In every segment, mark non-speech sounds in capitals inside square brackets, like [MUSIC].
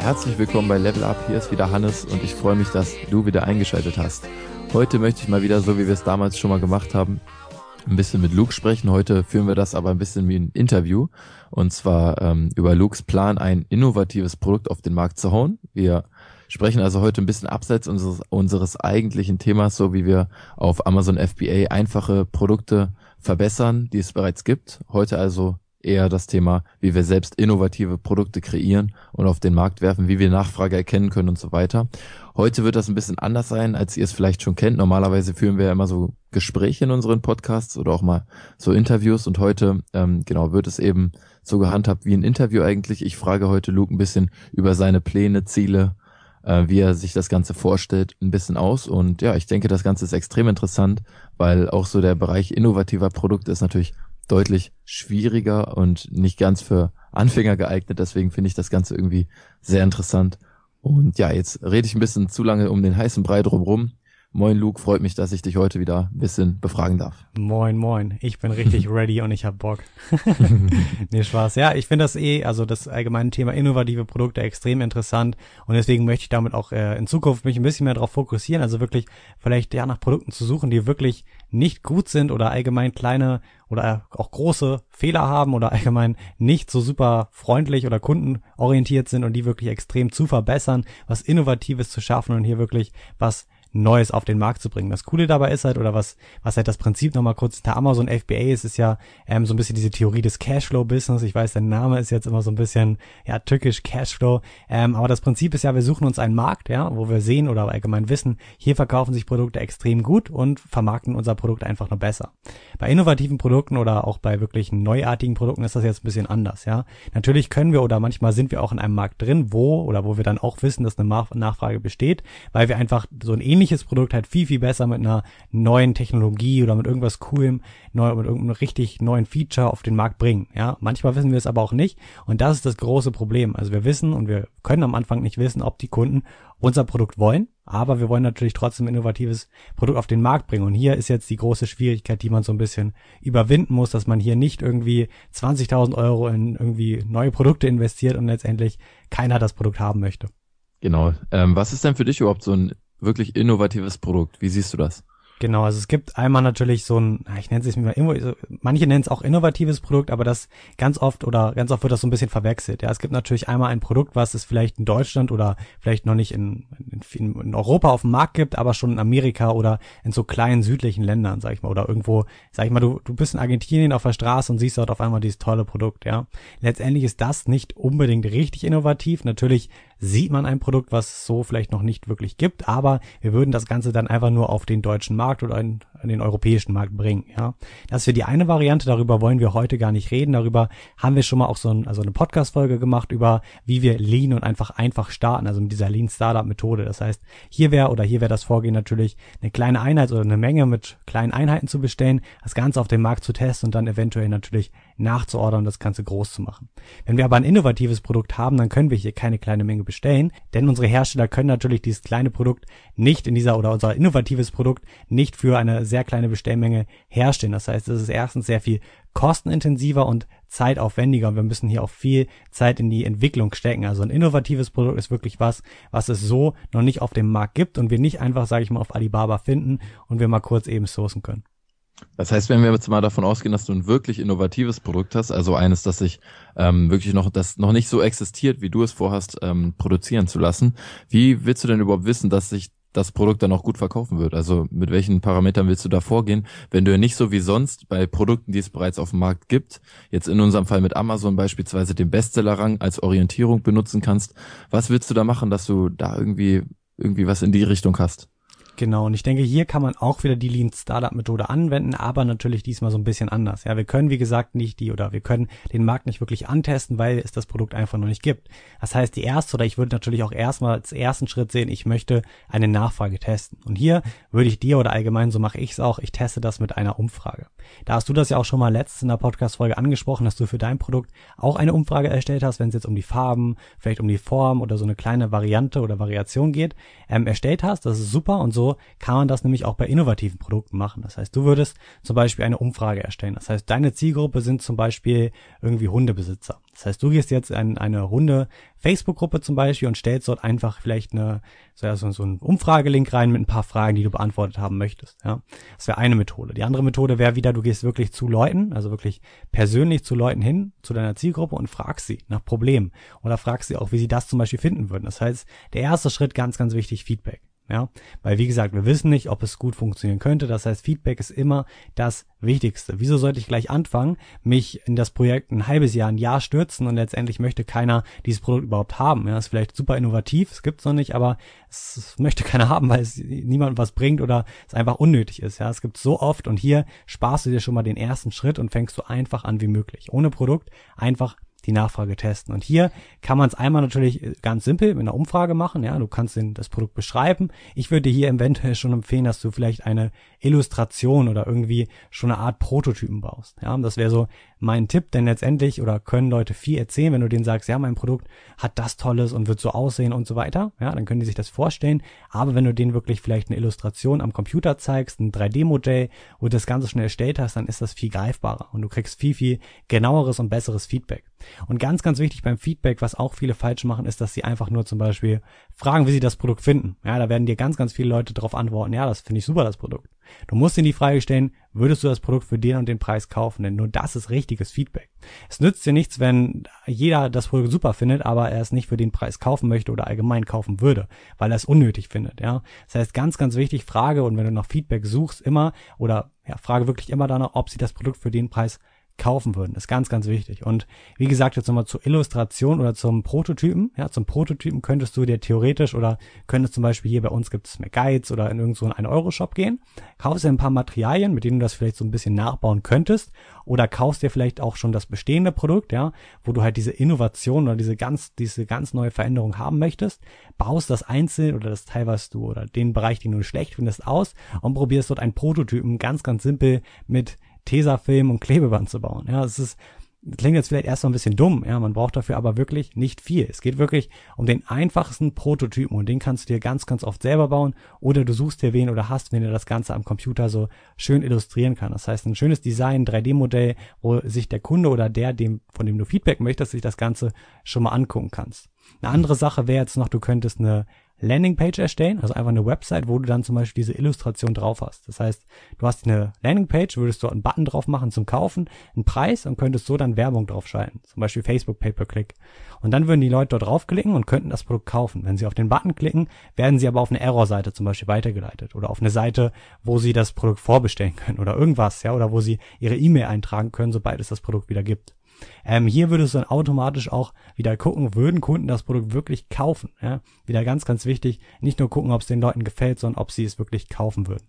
Herzlich willkommen bei Level Up. Hier ist wieder Hannes und ich freue mich, dass du wieder eingeschaltet hast. Heute möchte ich mal wieder, so wie wir es damals schon mal gemacht haben, ein bisschen mit Luke sprechen. Heute führen wir das aber ein bisschen wie ein Interview und zwar ähm, über Lukes Plan, ein innovatives Produkt auf den Markt zu hauen. Wir sprechen also heute ein bisschen abseits unseres, unseres eigentlichen Themas, so wie wir auf Amazon FBA einfache Produkte verbessern, die es bereits gibt. Heute also eher das Thema, wie wir selbst innovative Produkte kreieren und auf den Markt werfen, wie wir Nachfrage erkennen können und so weiter. Heute wird das ein bisschen anders sein, als ihr es vielleicht schon kennt. Normalerweise führen wir ja immer so Gespräche in unseren Podcasts oder auch mal so Interviews und heute ähm, genau wird es eben so gehandhabt wie ein Interview eigentlich. Ich frage heute Luke ein bisschen über seine Pläne, Ziele, wie er sich das Ganze vorstellt, ein bisschen aus. Und ja, ich denke, das Ganze ist extrem interessant, weil auch so der Bereich innovativer Produkte ist natürlich deutlich schwieriger und nicht ganz für Anfänger geeignet. Deswegen finde ich das Ganze irgendwie sehr interessant. Und ja, jetzt rede ich ein bisschen zu lange um den heißen Brei drumrum. Moin Luke, freut mich, dass ich dich heute wieder ein bisschen befragen darf. Moin, moin. Ich bin richtig [LAUGHS] ready und ich hab Bock. [LAUGHS] [LAUGHS] nee, Spaß. Ja, ich finde das eh, also das allgemeine Thema innovative Produkte extrem interessant und deswegen möchte ich damit auch äh, in Zukunft mich ein bisschen mehr darauf fokussieren, also wirklich vielleicht ja nach Produkten zu suchen, die wirklich nicht gut sind oder allgemein kleine oder auch große Fehler haben oder allgemein nicht so super freundlich oder kundenorientiert sind und die wirklich extrem zu verbessern, was Innovatives zu schaffen und hier wirklich was Neues auf den Markt zu bringen. Das Coole dabei ist halt, oder was, was halt das Prinzip nochmal kurz hinter Amazon FBA ist, ist ja ähm, so ein bisschen diese Theorie des Cashflow-Business. Ich weiß, der Name ist jetzt immer so ein bisschen, ja, tückisch Cashflow. Ähm, aber das Prinzip ist ja, wir suchen uns einen Markt, ja, wo wir sehen oder allgemein wissen, hier verkaufen sich Produkte extrem gut und vermarkten unser Produkt einfach nur besser. Bei innovativen Produkten oder auch bei wirklich neuartigen Produkten ist das jetzt ein bisschen anders, ja. Natürlich können wir oder manchmal sind wir auch in einem Markt drin, wo oder wo wir dann auch wissen, dass eine Nachfrage besteht, weil wir einfach so ein ähnliches Produkt halt viel, viel besser mit einer neuen Technologie oder mit irgendwas coolem, neu, mit irgendeinem richtig neuen Feature auf den Markt bringen. Ja, manchmal wissen wir es aber auch nicht. Und das ist das große Problem. Also wir wissen und wir können am Anfang nicht wissen, ob die Kunden unser Produkt wollen. Aber wir wollen natürlich trotzdem innovatives Produkt auf den Markt bringen. Und hier ist jetzt die große Schwierigkeit, die man so ein bisschen überwinden muss, dass man hier nicht irgendwie 20.000 Euro in irgendwie neue Produkte investiert und letztendlich keiner das Produkt haben möchte. Genau. Ähm, was ist denn für dich überhaupt so ein wirklich innovatives Produkt. Wie siehst du das? Genau, also es gibt einmal natürlich so ein, ich nenne es mal immer, manche nennen es auch innovatives Produkt, aber das ganz oft oder ganz oft wird das so ein bisschen verwechselt. Ja, es gibt natürlich einmal ein Produkt, was es vielleicht in Deutschland oder vielleicht noch nicht in, in, in Europa auf dem Markt gibt, aber schon in Amerika oder in so kleinen südlichen Ländern, sag ich mal, oder irgendwo, sag ich mal, du, du bist in Argentinien auf der Straße und siehst dort auf einmal dieses tolle Produkt, ja. Letztendlich ist das nicht unbedingt richtig innovativ. Natürlich sieht man ein Produkt, was es so vielleicht noch nicht wirklich gibt, aber wir würden das Ganze dann einfach nur auf den deutschen Markt oder in, den europäischen Markt bringen. Ja, das wäre die eine Variante. Darüber wollen wir heute gar nicht reden. Darüber haben wir schon mal auch so ein, also eine Podcast-Folge gemacht über, wie wir Lean und einfach einfach starten, also mit dieser Lean Startup Methode. Das heißt, hier wäre oder hier wäre das Vorgehen natürlich eine kleine Einheit oder eine Menge mit kleinen Einheiten zu bestellen, das Ganze auf dem Markt zu testen und dann eventuell natürlich nachzuordern und das Ganze groß zu machen. Wenn wir aber ein innovatives Produkt haben, dann können wir hier keine kleine Menge bestellen, denn unsere Hersteller können natürlich dieses kleine Produkt nicht in dieser oder unser innovatives Produkt nicht für eine sehr kleine Bestellmenge herstellen. Das heißt, es ist erstens sehr viel kostenintensiver und zeitaufwendiger wir müssen hier auch viel Zeit in die Entwicklung stecken. Also ein innovatives Produkt ist wirklich was, was es so noch nicht auf dem Markt gibt und wir nicht einfach, sage ich mal, auf Alibaba finden und wir mal kurz eben sourcen können. Das heißt, wenn wir jetzt mal davon ausgehen, dass du ein wirklich innovatives Produkt hast, also eines, das sich ähm, wirklich noch, das noch nicht so existiert, wie du es vorhast, ähm, produzieren zu lassen, wie willst du denn überhaupt wissen, dass sich das Produkt dann auch gut verkaufen wird? Also mit welchen Parametern willst du da vorgehen, wenn du ja nicht so wie sonst bei Produkten, die es bereits auf dem Markt gibt, jetzt in unserem Fall mit Amazon beispielsweise den Bestsellerrang als Orientierung benutzen kannst? Was willst du da machen, dass du da irgendwie irgendwie was in die Richtung hast? Genau, und ich denke, hier kann man auch wieder die Lean Startup Methode anwenden, aber natürlich diesmal so ein bisschen anders. Ja, wir können, wie gesagt, nicht die oder wir können den Markt nicht wirklich antesten, weil es das Produkt einfach noch nicht gibt. Das heißt, die erste oder ich würde natürlich auch erstmal als ersten Schritt sehen, ich möchte eine Nachfrage testen. Und hier würde ich dir oder allgemein, so mache ich es auch, ich teste das mit einer Umfrage. Da hast du das ja auch schon mal letztens in der Podcast-Folge angesprochen, dass du für dein Produkt auch eine Umfrage erstellt hast, wenn es jetzt um die Farben, vielleicht um die Form oder so eine kleine Variante oder Variation geht, ähm, erstellt hast. Das ist super und so kann man das nämlich auch bei innovativen Produkten machen. Das heißt, du würdest zum Beispiel eine Umfrage erstellen. Das heißt, deine Zielgruppe sind zum Beispiel irgendwie Hundebesitzer. Das heißt, du gehst jetzt in eine Hunde-Facebook-Gruppe zum Beispiel und stellst dort einfach vielleicht eine, so, so einen Umfragelink rein mit ein paar Fragen, die du beantwortet haben möchtest. Ja, das wäre eine Methode. Die andere Methode wäre wieder, du gehst wirklich zu Leuten, also wirklich persönlich zu Leuten hin, zu deiner Zielgruppe und fragst sie nach Problemen oder fragst sie auch, wie sie das zum Beispiel finden würden. Das heißt, der erste Schritt ganz, ganz wichtig, Feedback. Ja, weil wie gesagt, wir wissen nicht, ob es gut funktionieren könnte. Das heißt, Feedback ist immer das Wichtigste. Wieso sollte ich gleich anfangen, mich in das Projekt ein halbes Jahr, ein Jahr stürzen und letztendlich möchte keiner dieses Produkt überhaupt haben? Ja, ist vielleicht super innovativ, es gibt's noch nicht, aber es möchte keiner [LAUGHS] haben, weil es niemandem was bringt oder es einfach unnötig ist. Ja, es gibt so oft und hier sparst du dir schon mal den ersten Schritt und fängst so einfach an wie möglich. Ohne Produkt einfach die Nachfrage testen. Und hier kann man es einmal natürlich ganz simpel mit einer Umfrage machen. Ja, du kannst den, das Produkt beschreiben. Ich würde hier eventuell schon empfehlen, dass du vielleicht eine Illustration oder irgendwie schon eine Art Prototypen baust. Ja, das wäre so mein Tipp, denn letztendlich oder können Leute viel erzählen, wenn du denen sagst, ja, mein Produkt hat das Tolles und wird so aussehen und so weiter. Ja, dann können die sich das vorstellen. Aber wenn du denen wirklich vielleicht eine Illustration am Computer zeigst, ein 3D-Modell, wo du das Ganze schnell erstellt hast, dann ist das viel greifbarer und du kriegst viel, viel genaueres und besseres Feedback. Und ganz, ganz wichtig beim Feedback, was auch viele falsch machen, ist, dass sie einfach nur zum Beispiel fragen, wie sie das Produkt finden. Ja, da werden dir ganz, ganz viele Leute darauf antworten, ja, das finde ich super, das Produkt. Du musst ihnen die Frage stellen, würdest du das Produkt für den und den Preis kaufen? Denn nur das ist richtiges Feedback. Es nützt dir nichts, wenn jeder das Produkt super findet, aber er es nicht für den Preis kaufen möchte oder allgemein kaufen würde, weil er es unnötig findet, ja. Das heißt, ganz, ganz wichtig, Frage und wenn du nach Feedback suchst, immer oder ja, frage wirklich immer danach, ob sie das Produkt für den Preis kaufen würden. Ist ganz, ganz wichtig. Und wie gesagt, jetzt nochmal zur Illustration oder zum Prototypen. Ja, zum Prototypen könntest du dir theoretisch oder könntest zum Beispiel hier bei uns gibt es McGuides oder in irgendeinen so Euro-Shop gehen, kaufst dir ein paar Materialien, mit denen du das vielleicht so ein bisschen nachbauen könntest oder kaufst dir vielleicht auch schon das bestehende Produkt, ja, wo du halt diese Innovation oder diese ganz, diese ganz neue Veränderung haben möchtest, baust das einzeln oder das Teil, was du oder den Bereich, den du schlecht findest, aus und probierst dort einen Prototypen ganz, ganz simpel mit Tesafilm und Klebeband zu bauen. Ja, es ist, klingt jetzt vielleicht erst mal ein bisschen dumm, ja, man braucht dafür aber wirklich nicht viel. Es geht wirklich um den einfachsten Prototypen und den kannst du dir ganz, ganz oft selber bauen oder du suchst dir wen oder hast, wenn dir das Ganze am Computer so schön illustrieren kann. Das heißt, ein schönes Design, 3D-Modell, wo sich der Kunde oder der, dem, von dem du Feedback möchtest, sich das Ganze schon mal angucken kannst. Eine andere Sache wäre jetzt noch, du könntest eine Landingpage erstellen, also einfach eine Website, wo du dann zum Beispiel diese Illustration drauf hast. Das heißt, du hast eine Landingpage, würdest dort einen Button drauf machen zum Kaufen, einen Preis und könntest so dann Werbung draufschalten. Zum Beispiel Facebook Pay-Per-Click. Und dann würden die Leute dort draufklicken und könnten das Produkt kaufen. Wenn sie auf den Button klicken, werden sie aber auf eine Error-Seite zum Beispiel weitergeleitet oder auf eine Seite, wo sie das Produkt vorbestellen können oder irgendwas, ja, oder wo sie ihre E-Mail eintragen können, sobald es das Produkt wieder gibt. Ähm, hier würdest du dann automatisch auch wieder gucken, würden Kunden das Produkt wirklich kaufen. Ja? Wieder ganz, ganz wichtig, nicht nur gucken, ob es den Leuten gefällt, sondern ob sie es wirklich kaufen würden.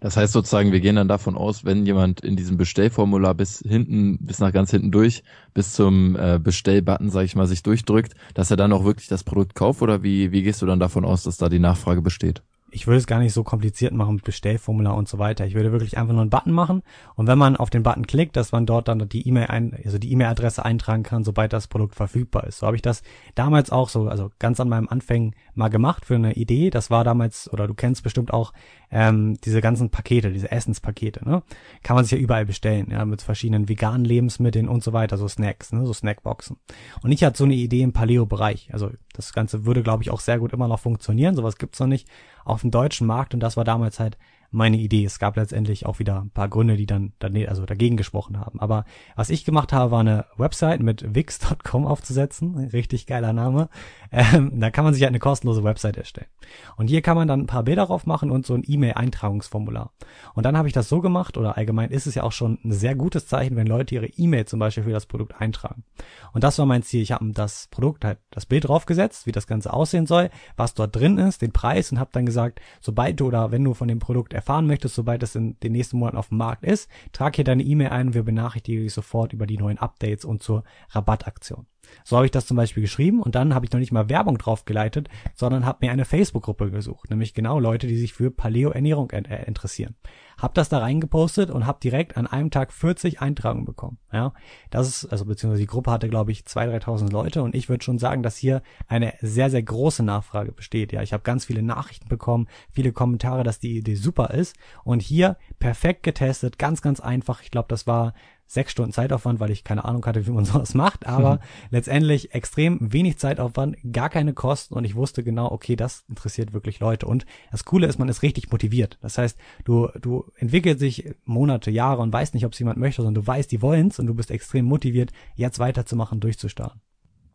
Das heißt sozusagen, wir gehen dann davon aus, wenn jemand in diesem Bestellformular bis hinten, bis nach ganz hinten durch, bis zum äh, Bestellbutton, sage ich mal, sich durchdrückt, dass er dann auch wirklich das Produkt kauft oder wie, wie gehst du dann davon aus, dass da die Nachfrage besteht? Ich würde es gar nicht so kompliziert machen mit Bestellformular und so weiter. Ich würde wirklich einfach nur einen Button machen und wenn man auf den Button klickt, dass man dort dann die E-Mail ein, also die E-Mail-Adresse eintragen kann, sobald das Produkt verfügbar ist. So habe ich das damals auch so, also ganz an meinem Anfängen mal gemacht für eine Idee. Das war damals, oder du kennst bestimmt auch ähm, diese ganzen Pakete, diese Essenspakete, ne? Kann man sich ja überall bestellen, ja, mit verschiedenen veganen Lebensmitteln und so weiter, so Snacks, ne, so Snackboxen. Und ich hatte so eine Idee im Paleo-Bereich. Also das Ganze würde, glaube ich, auch sehr gut immer noch funktionieren. Sowas gibt's noch nicht auf dem deutschen Markt. Und das war damals halt meine Idee. Es gab letztendlich auch wieder ein paar Gründe, die dann, also dagegen gesprochen haben. Aber was ich gemacht habe, war eine Website mit wix.com aufzusetzen. Richtig geiler Name. Ähm, da kann man sich halt eine kostenlose Website erstellen. Und hier kann man dann ein paar Bilder drauf machen und so ein E-Mail-Eintragungsformular. Und dann habe ich das so gemacht, oder allgemein ist es ja auch schon ein sehr gutes Zeichen, wenn Leute ihre E-Mail zum Beispiel für das Produkt eintragen. Und das war mein Ziel. Ich habe das Produkt halt das Bild draufgesetzt, wie das Ganze aussehen soll, was dort drin ist, den Preis und habe dann gesagt, sobald du oder wenn du von dem Produkt erfahren möchtest, sobald es in den nächsten Monaten auf dem Markt ist, trag hier deine E-Mail ein und wir benachrichtigen dich sofort über die neuen Updates und zur Rabattaktion. So habe ich das zum Beispiel geschrieben und dann habe ich noch nicht mal Werbung drauf geleitet, sondern habe mir eine Facebook-Gruppe gesucht, nämlich genau Leute, die sich für Paleo-Ernährung äh, interessieren. Hab das da reingepostet und habe direkt an einem Tag 40 Eintragungen bekommen. Ja, das ist also beziehungsweise die Gruppe hatte glaube ich 2.000, 3.000 Leute und ich würde schon sagen, dass hier eine sehr sehr große Nachfrage besteht. Ja, ich habe ganz viele Nachrichten bekommen, viele Kommentare, dass die Idee super ist und hier perfekt getestet, ganz ganz einfach. Ich glaube, das war sechs Stunden Zeitaufwand, weil ich keine Ahnung hatte, wie man [LAUGHS] sowas macht, aber mhm. [LAUGHS] letztendlich extrem wenig Zeitaufwand, gar keine Kosten und ich wusste genau, okay, das interessiert wirklich Leute und das Coole ist, man ist richtig motiviert. Das heißt, du, du entwickelst dich Monate, Jahre und weißt nicht, ob es jemand möchte, sondern du weißt, die wollen's und du bist extrem motiviert, jetzt weiterzumachen, durchzustarten.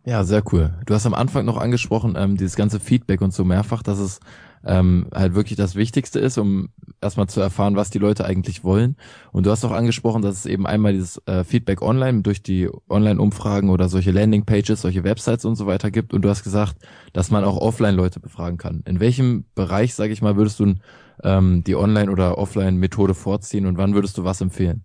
Ja, sehr cool. Du hast am Anfang noch angesprochen, ähm, dieses ganze Feedback und so mehrfach, dass es ähm, halt wirklich das Wichtigste ist, um erstmal zu erfahren, was die Leute eigentlich wollen. Und du hast auch angesprochen, dass es eben einmal dieses äh, Feedback online durch die Online-Umfragen oder solche Landing-Pages, solche Websites und so weiter gibt. Und du hast gesagt, dass man auch offline Leute befragen kann. In welchem Bereich, sage ich mal, würdest du ähm, die Online- oder Offline-Methode vorziehen und wann würdest du was empfehlen?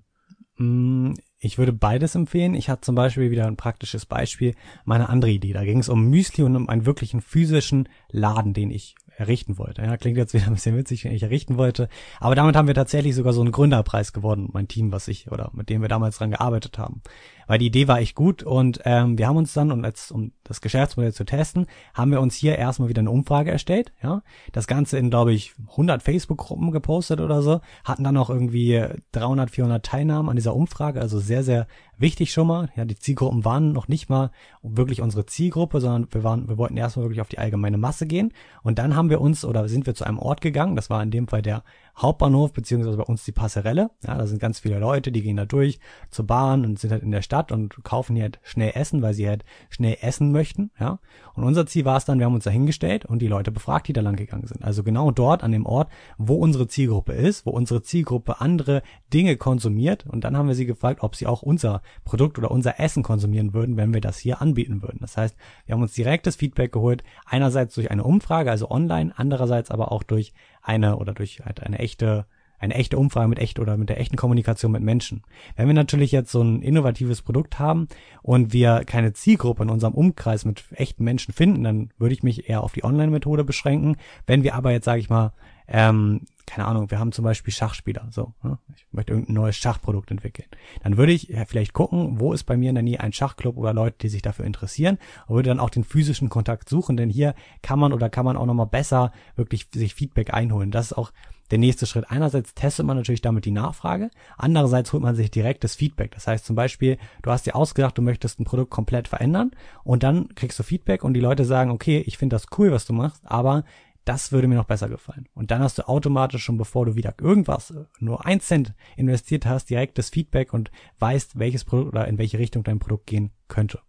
Mm, ich würde beides empfehlen. Ich hatte zum Beispiel wieder ein praktisches Beispiel, meine andere Idee. Da ging es um Müsli und um einen wirklichen physischen Laden, den ich errichten wollte. Ja, klingt jetzt wieder ein bisschen witzig, wenn ich errichten wollte. Aber damit haben wir tatsächlich sogar so einen Gründerpreis gewonnen, mein Team, was ich, oder mit dem wir damals dran gearbeitet haben weil die Idee war echt gut und ähm, wir haben uns dann, und jetzt um das Geschäftsmodell zu testen, haben wir uns hier erstmal wieder eine Umfrage erstellt, ja, das Ganze in, glaube ich, 100 Facebook-Gruppen gepostet oder so, hatten dann auch irgendwie 300, 400 Teilnahmen an dieser Umfrage, also sehr, sehr wichtig schon mal, ja, die Zielgruppen waren noch nicht mal wirklich unsere Zielgruppe, sondern wir waren, wir wollten erstmal wirklich auf die allgemeine Masse gehen. Und dann haben wir uns, oder sind wir zu einem Ort gegangen, das war in dem Fall der Hauptbahnhof, beziehungsweise bei uns die Passerelle. Ja, da sind ganz viele Leute, die gehen da durch zur Bahn und sind halt in der Stadt und kaufen hier halt schnell Essen, weil sie halt schnell essen möchten. Ja, und unser Ziel war es dann, wir haben uns da hingestellt und die Leute befragt, die da lang gegangen sind. Also genau dort an dem Ort, wo unsere Zielgruppe ist, wo unsere Zielgruppe andere Dinge konsumiert. Und dann haben wir sie gefragt, ob sie auch unser Produkt oder unser Essen konsumieren würden, wenn wir das hier anbieten würden. Das heißt, wir haben uns direktes Feedback geholt, einerseits durch eine Umfrage, also online, andererseits aber auch durch eine oder durch halt eine echte eine echte Umfrage mit echt oder mit der echten Kommunikation mit Menschen. Wenn wir natürlich jetzt so ein innovatives Produkt haben und wir keine Zielgruppe in unserem Umkreis mit echten Menschen finden, dann würde ich mich eher auf die Online-Methode beschränken. Wenn wir aber jetzt, sage ich mal, ähm, keine Ahnung, wir haben zum Beispiel Schachspieler, so, ne? ich möchte irgendein neues Schachprodukt entwickeln. Dann würde ich vielleicht gucken, wo ist bei mir in der Nähe ein Schachclub oder Leute, die sich dafür interessieren und würde dann auch den physischen Kontakt suchen, denn hier kann man oder kann man auch nochmal besser wirklich sich Feedback einholen. Das ist auch der nächste Schritt. Einerseits testet man natürlich damit die Nachfrage, andererseits holt man sich direktes Feedback. Das heißt zum Beispiel, du hast dir ausgedacht, du möchtest ein Produkt komplett verändern und dann kriegst du Feedback und die Leute sagen, okay, ich finde das cool, was du machst, aber das würde mir noch besser gefallen. Und dann hast du automatisch schon, bevor du wieder irgendwas, nur ein Cent investiert hast, direkt das Feedback und weißt, welches Produkt oder in welche Richtung dein Produkt gehen könnte.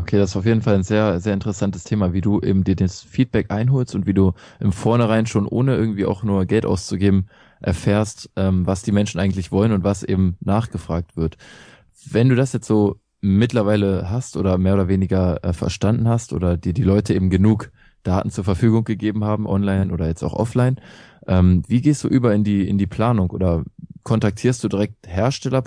Okay, das ist auf jeden Fall ein sehr, sehr interessantes Thema, wie du eben dir das Feedback einholst und wie du im Vornherein schon ohne irgendwie auch nur Geld auszugeben erfährst, ähm, was die Menschen eigentlich wollen und was eben nachgefragt wird. Wenn du das jetzt so mittlerweile hast oder mehr oder weniger äh, verstanden hast oder dir die Leute eben genug Daten zur Verfügung gegeben haben, online oder jetzt auch offline. Ähm, wie gehst du über in die, in die Planung oder kontaktierst du direkt Hersteller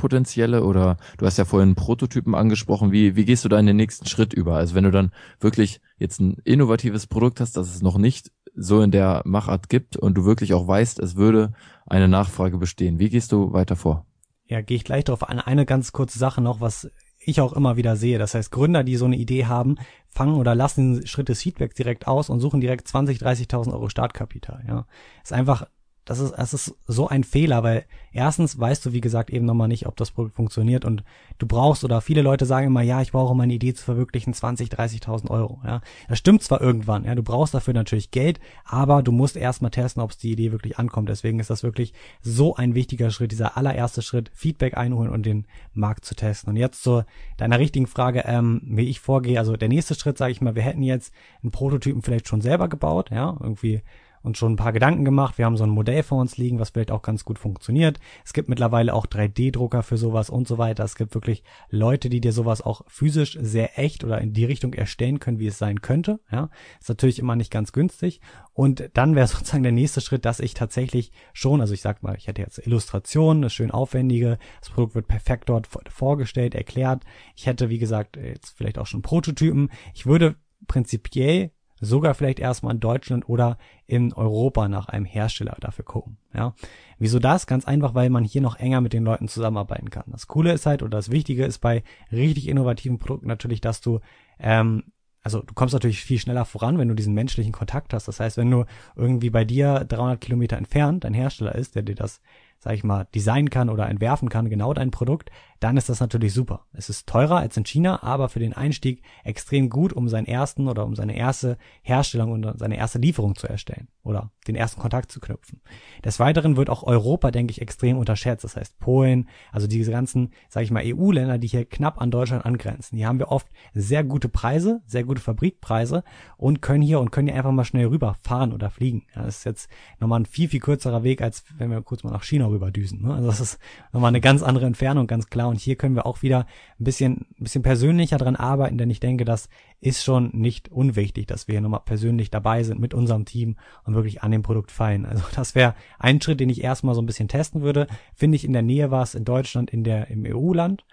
oder du hast ja vorhin Prototypen angesprochen, wie, wie gehst du da in den nächsten Schritt über? Also wenn du dann wirklich jetzt ein innovatives Produkt hast, das es noch nicht so in der Machart gibt und du wirklich auch weißt, es würde eine Nachfrage bestehen. Wie gehst du weiter vor? Ja, gehe ich gleich darauf an. Eine ganz kurze Sache noch, was ich auch immer wieder sehe. Das heißt, Gründer, die so eine Idee haben, fangen oder lassen den Schritt des Feedbacks direkt aus und suchen direkt 20, 30.000 Euro Startkapital. Ja, ist einfach das ist, das ist so ein Fehler, weil erstens weißt du, wie gesagt, eben nochmal nicht, ob das Produkt funktioniert und du brauchst oder viele Leute sagen immer, ja, ich brauche, meine Idee zu verwirklichen, 20, 30.000 Euro, ja. Das stimmt zwar irgendwann, ja, du brauchst dafür natürlich Geld, aber du musst erstmal testen, ob die Idee wirklich ankommt. Deswegen ist das wirklich so ein wichtiger Schritt, dieser allererste Schritt, Feedback einholen und den Markt zu testen. Und jetzt zu deiner richtigen Frage, ähm, wie ich vorgehe. Also der nächste Schritt, sage ich mal, wir hätten jetzt einen Prototypen vielleicht schon selber gebaut, ja, irgendwie uns schon ein paar Gedanken gemacht. Wir haben so ein Modell vor uns liegen, was vielleicht auch ganz gut funktioniert. Es gibt mittlerweile auch 3D-Drucker für sowas und so weiter. Es gibt wirklich Leute, die dir sowas auch physisch sehr echt oder in die Richtung erstellen können, wie es sein könnte. Ja, ist natürlich immer nicht ganz günstig. Und dann wäre [LAUGHS] sozusagen der nächste Schritt, dass ich tatsächlich schon, also ich sag mal, ich hätte jetzt Illustrationen, eine schön aufwendige, das Produkt wird perfekt dort vorgestellt, erklärt. Ich hätte, wie gesagt, jetzt vielleicht auch schon Prototypen. Ich würde prinzipiell sogar vielleicht erstmal in Deutschland oder in Europa nach einem Hersteller dafür gucken. Ja, wieso das? Ganz einfach, weil man hier noch enger mit den Leuten zusammenarbeiten kann. Das Coole ist halt oder das Wichtige ist bei richtig innovativen Produkten natürlich, dass du ähm, also du kommst natürlich viel schneller voran, wenn du diesen menschlichen Kontakt hast. Das heißt, wenn du irgendwie bei dir 300 Kilometer entfernt ein Hersteller ist, der dir das sag ich mal, designen kann oder entwerfen kann, genau dein Produkt, dann ist das natürlich super. Es ist teurer als in China, aber für den Einstieg extrem gut, um seinen ersten oder um seine erste Herstellung und seine erste Lieferung zu erstellen oder den ersten Kontakt zu knüpfen. Des Weiteren wird auch Europa, denke ich, extrem unterschätzt. Das heißt Polen, also diese ganzen, sage ich mal, EU-Länder, die hier knapp an Deutschland angrenzen, die haben wir oft sehr gute Preise, sehr gute Fabrikpreise und können hier und können hier einfach mal schnell rüberfahren oder fliegen. Das ist jetzt nochmal ein viel, viel kürzerer Weg, als wenn wir kurz mal nach China rüberdüsen. Ne? Also das ist nochmal eine ganz andere Entfernung, ganz klar. Und hier können wir auch wieder ein bisschen, ein bisschen persönlicher dran arbeiten, denn ich denke, das ist schon nicht unwichtig, dass wir hier nochmal persönlich dabei sind mit unserem Team und wirklich an dem Produkt feilen. Also das wäre ein Schritt, den ich erstmal so ein bisschen testen würde. Finde ich in der Nähe was in Deutschland, in der, im EU-Land.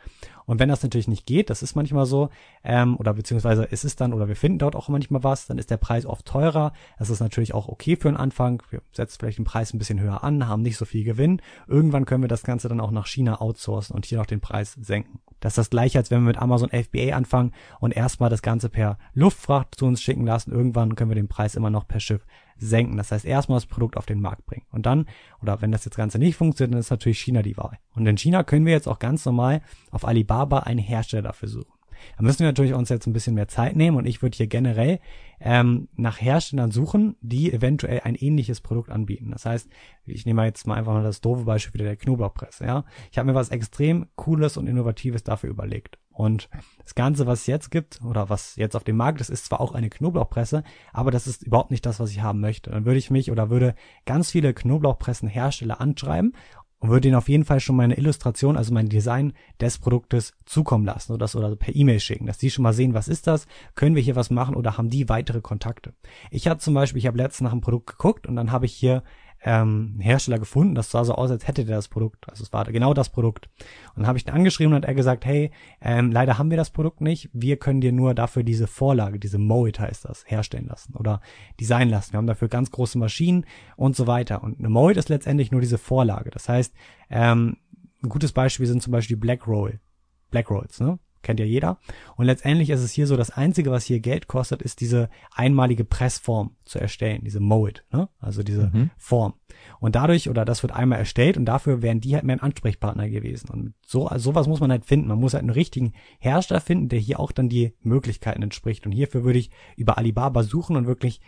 Und wenn das natürlich nicht geht, das ist manchmal so, ähm, oder beziehungsweise es ist dann, oder wir finden dort auch manchmal was, dann ist der Preis oft teurer. Das ist natürlich auch okay für den Anfang. Wir setzen vielleicht den Preis ein bisschen höher an, haben nicht so viel Gewinn. Irgendwann können wir das Ganze dann auch nach China outsourcen und hier noch den Preis senken. Das ist das gleiche, als wenn wir mit Amazon FBA anfangen und erstmal das Ganze per Luftfracht zu uns schicken lassen. Irgendwann können wir den Preis immer noch per Schiff senken. Das heißt, erstmal das Produkt auf den Markt bringen. Und dann, oder wenn das jetzt Ganze nicht funktioniert, dann ist natürlich China die Wahl. Und in China können wir jetzt auch ganz normal auf Alibaba einen Hersteller dafür suchen. Da müssen wir natürlich uns jetzt ein bisschen mehr Zeit nehmen und ich würde hier generell ähm, nach Herstellern suchen, die eventuell ein ähnliches Produkt anbieten. Das heißt, ich nehme jetzt mal einfach mal das doofe Beispiel wieder der Knoblauchpresse. Ja, ich habe mir was extrem Cooles und Innovatives dafür überlegt. Und das Ganze, was es jetzt gibt oder was jetzt auf dem Markt ist, ist zwar auch eine Knoblauchpresse, aber das ist überhaupt nicht das, was ich haben möchte. Dann würde ich mich oder würde ganz viele Knoblauchpressenhersteller anschreiben und würde ihnen auf jeden Fall schon meine Illustration, also mein Design des Produktes zukommen lassen oder das oder per E-Mail schicken, dass die schon mal sehen, was ist das, können wir hier was machen oder haben die weitere Kontakte. Ich hatte zum Beispiel, ich habe letztens nach einem Produkt geguckt und dann habe ich hier ähm, Hersteller gefunden. Das sah so aus, als hätte der das Produkt. Also es war genau das Produkt. Und dann habe ich ihn angeschrieben und hat er gesagt, hey, ähm, leider haben wir das Produkt nicht. Wir können dir nur dafür diese Vorlage, diese Mold heißt das, herstellen lassen oder designen lassen. Wir haben dafür ganz große Maschinen und so weiter. Und eine Mold ist letztendlich nur diese Vorlage. Das heißt, ähm, ein gutes Beispiel sind zum Beispiel Black Roll. Black Rolls, ne? Kennt ja jeder. Und letztendlich ist es hier so, das Einzige, was hier Geld kostet, ist diese einmalige Pressform zu erstellen, diese Mold, ne? also diese mhm. Form. Und dadurch, oder das wird einmal erstellt und dafür wären die halt mein Ansprechpartner gewesen. Und so, also sowas muss man halt finden. Man muss halt einen richtigen Hersteller finden, der hier auch dann die Möglichkeiten entspricht. Und hierfür würde ich über Alibaba suchen und wirklich,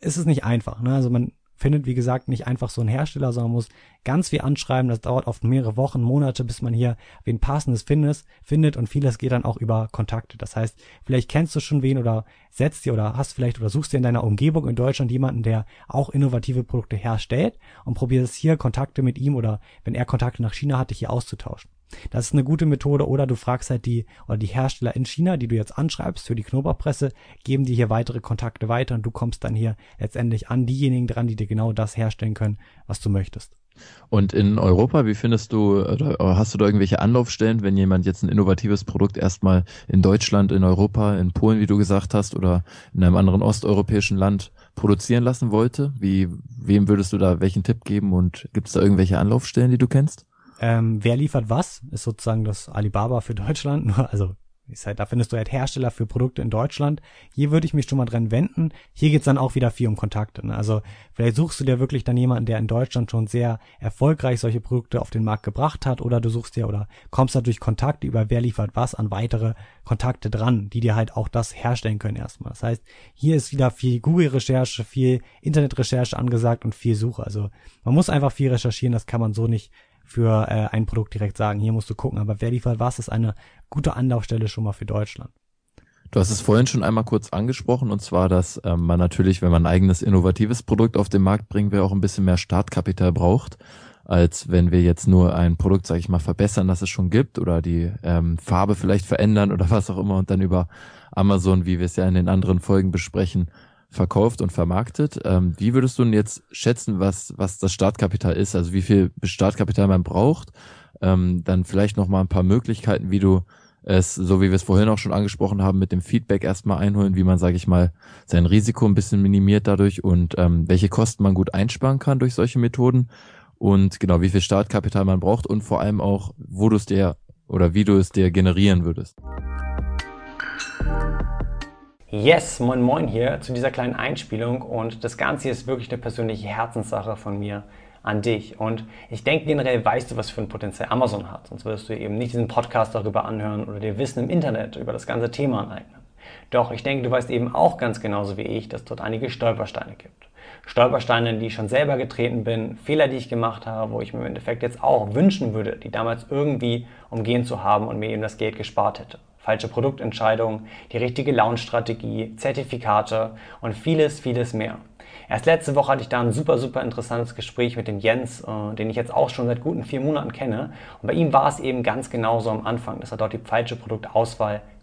ist es nicht einfach. Ne? Also man findet, wie gesagt, nicht einfach so ein Hersteller, sondern muss ganz viel anschreiben. Das dauert oft mehrere Wochen, Monate, bis man hier wen passendes findet, findet und vieles geht dann auch über Kontakte. Das heißt, vielleicht kennst du schon wen oder setzt dir oder hast vielleicht oder suchst dir in deiner Umgebung in Deutschland jemanden, der auch innovative Produkte herstellt und probierst hier Kontakte mit ihm oder wenn er Kontakte nach China hat, dich hier auszutauschen. Das ist eine gute Methode oder du fragst halt die oder die Hersteller in China, die du jetzt anschreibst für die Knoblauchpresse, geben dir hier weitere Kontakte weiter und du kommst dann hier letztendlich an diejenigen dran, die dir genau das herstellen können, was du möchtest. Und in Europa, wie findest du, hast du da irgendwelche Anlaufstellen, wenn jemand jetzt ein innovatives Produkt erstmal in Deutschland, in Europa, in Polen, wie du gesagt hast, oder in einem anderen osteuropäischen Land produzieren lassen wollte? Wie, wem würdest du da welchen Tipp geben und gibt es da irgendwelche Anlaufstellen, die du kennst? Ähm, wer liefert was? Ist sozusagen das Alibaba für [LAUGHS] Deutschland. Also ist halt, da findest du halt Hersteller für Produkte in Deutschland. Hier würde ich mich schon mal dran wenden. Hier geht's dann auch wieder viel um Kontakte. Ne? Also vielleicht suchst du dir wirklich dann jemanden, der in Deutschland schon sehr erfolgreich solche Produkte auf den Markt gebracht hat, oder du suchst dir oder kommst da durch Kontakte über wer liefert was an weitere Kontakte dran, die dir halt auch das herstellen können erstmal. Das heißt, hier ist wieder viel Google-Recherche, viel Internet-Recherche angesagt und viel Suche. Also man muss einfach viel recherchieren, das kann man so nicht für äh, ein Produkt direkt sagen, hier musst du gucken. Aber wer liefert was, ist eine gute Anlaufstelle schon mal für Deutschland. Du hast es vorhin schon einmal kurz angesprochen, und zwar, dass ähm, man natürlich, wenn man ein eigenes innovatives Produkt auf den Markt bringen will, auch ein bisschen mehr Startkapital braucht, als wenn wir jetzt nur ein Produkt, sage ich mal, verbessern, das es schon gibt oder die ähm, Farbe vielleicht verändern oder was auch immer und dann über Amazon, wie wir es ja in den anderen Folgen besprechen, verkauft und vermarktet. Ähm, wie würdest du denn jetzt schätzen, was, was das Startkapital ist? Also wie viel Startkapital man braucht? Ähm, dann vielleicht noch mal ein paar Möglichkeiten, wie du es, so wie wir es vorhin auch schon angesprochen haben, mit dem Feedback erstmal einholen, wie man, sage ich mal, sein Risiko ein bisschen minimiert dadurch und ähm, welche Kosten man gut einsparen kann durch solche Methoden und genau, wie viel Startkapital man braucht und vor allem auch, wo du es dir oder wie du es dir generieren würdest. Yes, moin moin hier zu dieser kleinen Einspielung und das Ganze ist wirklich eine persönliche Herzenssache von mir an dich. Und ich denke generell weißt du, was für ein Potenzial Amazon hat. Sonst würdest du eben nicht diesen Podcast darüber anhören oder dir Wissen im Internet über das ganze Thema aneignen. Doch ich denke, du weißt eben auch ganz genauso wie ich, dass dort einige Stolpersteine gibt. Stolpersteine, in die ich schon selber getreten bin, Fehler, die ich gemacht habe, wo ich mir im Endeffekt jetzt auch wünschen würde, die damals irgendwie umgehen zu haben und mir eben das Geld gespart hätte. Falsche Produktentscheidungen, die richtige Launch-Strategie, Zertifikate und vieles, vieles mehr. Erst letzte Woche hatte ich da ein super, super interessantes Gespräch mit dem Jens, äh, den ich jetzt auch schon seit guten vier Monaten kenne. Und bei ihm war es eben ganz genauso am Anfang, dass er dort die falsche Produktauswahl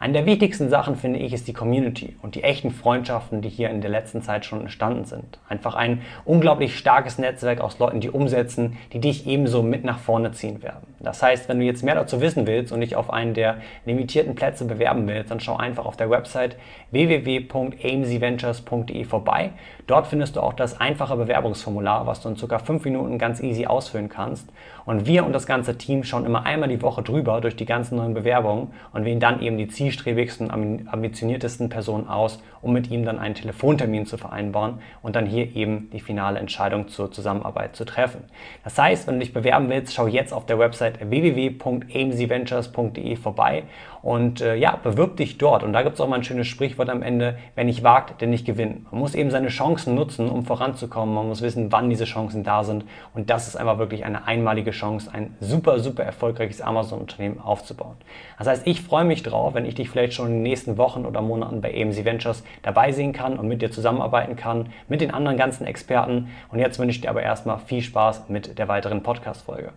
eine der wichtigsten Sachen, finde ich, ist die Community und die echten Freundschaften, die hier in der letzten Zeit schon entstanden sind. Einfach ein unglaublich starkes Netzwerk aus Leuten, die umsetzen, die dich ebenso mit nach vorne ziehen werden. Das heißt, wenn du jetzt mehr dazu wissen willst und dich auf einen der limitierten Plätze bewerben willst, dann schau einfach auf der Website www.amcventures.de vorbei. Dort findest du auch das einfache Bewerbungsformular, was du in ca. 5 Minuten ganz easy ausfüllen kannst. Und wir und das ganze Team schauen immer einmal die Woche drüber durch die ganzen neuen Bewerbungen und wählen dann eben die zielstrebigsten, ambitioniertesten Personen aus, um mit ihm dann einen Telefontermin zu vereinbaren und dann hier eben die finale Entscheidung zur Zusammenarbeit zu treffen. Das heißt, wenn du dich bewerben willst, schau jetzt auf der Website www.amcventures.de vorbei und äh, ja, bewirb dich dort. Und da gibt es auch mal ein schönes Sprichwort am Ende, wer nicht wagt, der nicht gewinnt. Man muss eben seine Chancen nutzen, um voranzukommen. Man muss wissen, wann diese Chancen da sind. Und das ist einfach wirklich eine einmalige Chance, ein super, super erfolgreiches Amazon-Unternehmen aufzubauen. Das heißt, ich freue mich drauf, wenn ich dich vielleicht schon in den nächsten Wochen oder Monaten bei AMC Ventures dabei sehen kann und mit dir zusammenarbeiten kann, mit den anderen ganzen Experten. Und jetzt wünsche ich dir aber erstmal viel Spaß mit der weiteren Podcast-Folge.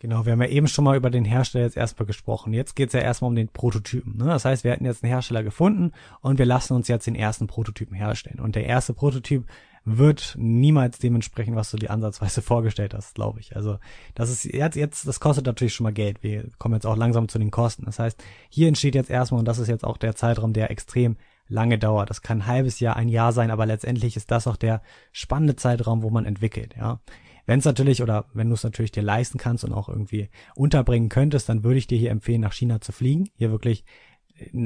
Genau, wir haben ja eben schon mal über den Hersteller jetzt erstmal gesprochen. Jetzt geht's ja erstmal um den Prototypen. Ne? Das heißt, wir hatten jetzt einen Hersteller gefunden und wir lassen uns jetzt den ersten Prototypen herstellen. Und der erste Prototyp wird niemals dementsprechend, was du dir ansatzweise [LAUGHS] vorgestellt hast, glaube ich. Also das ist jetzt, jetzt, das kostet natürlich schon mal Geld. Wir kommen jetzt auch langsam zu den Kosten. Das heißt, hier entsteht jetzt erstmal, und das ist jetzt auch der Zeitraum, der extrem lange dauert. Das kann ein halbes Jahr, ein Jahr sein, aber letztendlich ist das auch der spannende Zeitraum, wo man entwickelt, ja. Wenn es natürlich oder wenn du es natürlich dir leisten kannst und auch irgendwie unterbringen könntest, dann würde ich dir hier empfehlen, nach China zu fliegen. Hier wirklich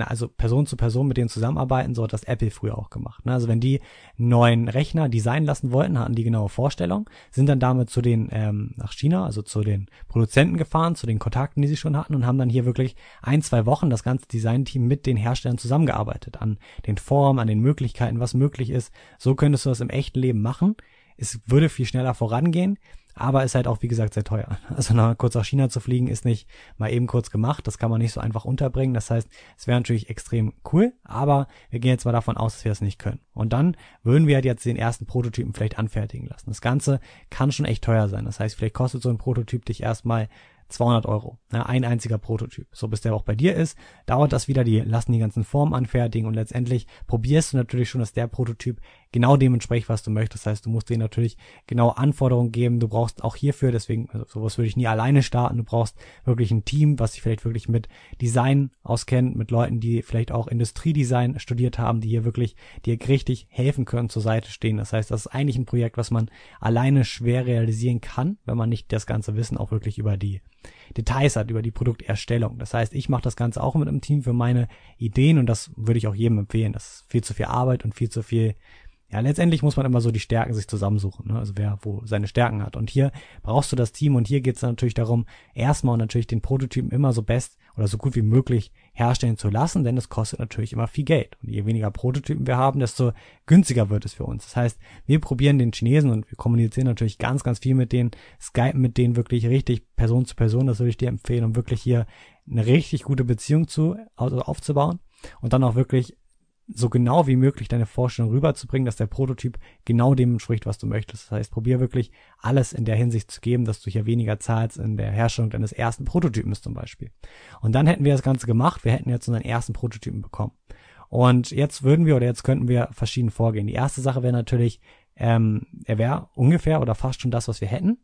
also Person zu Person mit denen zusammenarbeiten, so hat das Apple früher auch gemacht. Ne? Also wenn die neuen Rechner designen lassen wollten, hatten die genaue Vorstellung, sind dann damit zu den ähm, nach China, also zu den Produzenten gefahren, zu den Kontakten, die sie schon hatten und haben dann hier wirklich ein, zwei Wochen das ganze Designteam mit den Herstellern zusammengearbeitet, an den Formen, an den Möglichkeiten, was möglich ist. So könntest du das im echten Leben machen. Es würde viel schneller vorangehen. Aber ist halt auch, wie gesagt, sehr teuer. [LAUGHS] Also noch kurz nach China zu fliegen, ist nicht mal eben kurz gemacht. Das kann man nicht so einfach unterbringen. Das heißt, es wäre natürlich extrem cool, aber wir gehen jetzt mal davon aus, dass wir das nicht können. Und dann würden wir halt jetzt den ersten Prototypen vielleicht anfertigen lassen. Das Ganze kann schon echt teuer sein. Das heißt, vielleicht kostet so ein Prototyp dich erstmal 200 Euro. Ne, ein einziger Prototyp. So bis der auch bei dir ist, dauert das wieder, die lassen die ganzen Formen anfertigen und letztendlich probierst du natürlich schon, dass der Prototyp genau dem entspricht, was du möchtest. Das heißt, du musst denen natürlich genau Anforderungen geben. Du brauchst auch hierfür, deswegen, also sowas würde ich nie alleine starten. Du brauchst wirklich ein Team, was sich vielleicht wirklich mit Design auskennt, mit Leuten, die vielleicht auch Industriedesign studiert haben, die hier wirklich dir richtig helfen können, zur Seite stehen. Das heißt, das ist eigentlich ein Projekt, was man alleine schwer realisieren kann, wenn man nicht das ganze Wissen auch wirklich über die Details hat, über die Produkterstellung. Das heißt, ich mache das Ganze auch mit einem Team für meine Ideen und das würde ich auch jedem empfehlen. Das ist viel zu viel Arbeit und viel zu viel ja, letztendlich muss man immer so die Stärken sich zusammensuchen, ne? also wer wo seine Stärken hat. Und hier brauchst du das Team und hier geht es natürlich darum, erstmal natürlich den Prototypen immer so best oder so gut wie möglich herstellen zu lassen, denn es kostet natürlich immer viel Geld. Und je weniger Prototypen wir haben, desto günstiger wird es für uns. Das heißt, wir probieren den Chinesen und wir kommunizieren natürlich ganz, ganz viel mit denen, skypen mit denen wirklich richtig Person zu Person, das würde ich dir empfehlen, um wirklich hier eine richtig gute Beziehung zu, also aufzubauen und dann auch wirklich so genau wie möglich deine Vorstellung rüberzubringen, dass der Prototyp genau dem entspricht, was du möchtest. Das heißt, probier wirklich alles in der Hinsicht zu geben, dass du hier weniger zahlst in der Herstellung deines ersten Prototypens zum Beispiel. Und dann hätten wir das Ganze gemacht, wir hätten jetzt unseren ersten Prototypen bekommen. Und jetzt würden wir oder jetzt könnten wir verschieden vorgehen. Die erste Sache wäre natürlich, ähm, er wäre ungefähr oder fast schon das, was wir hätten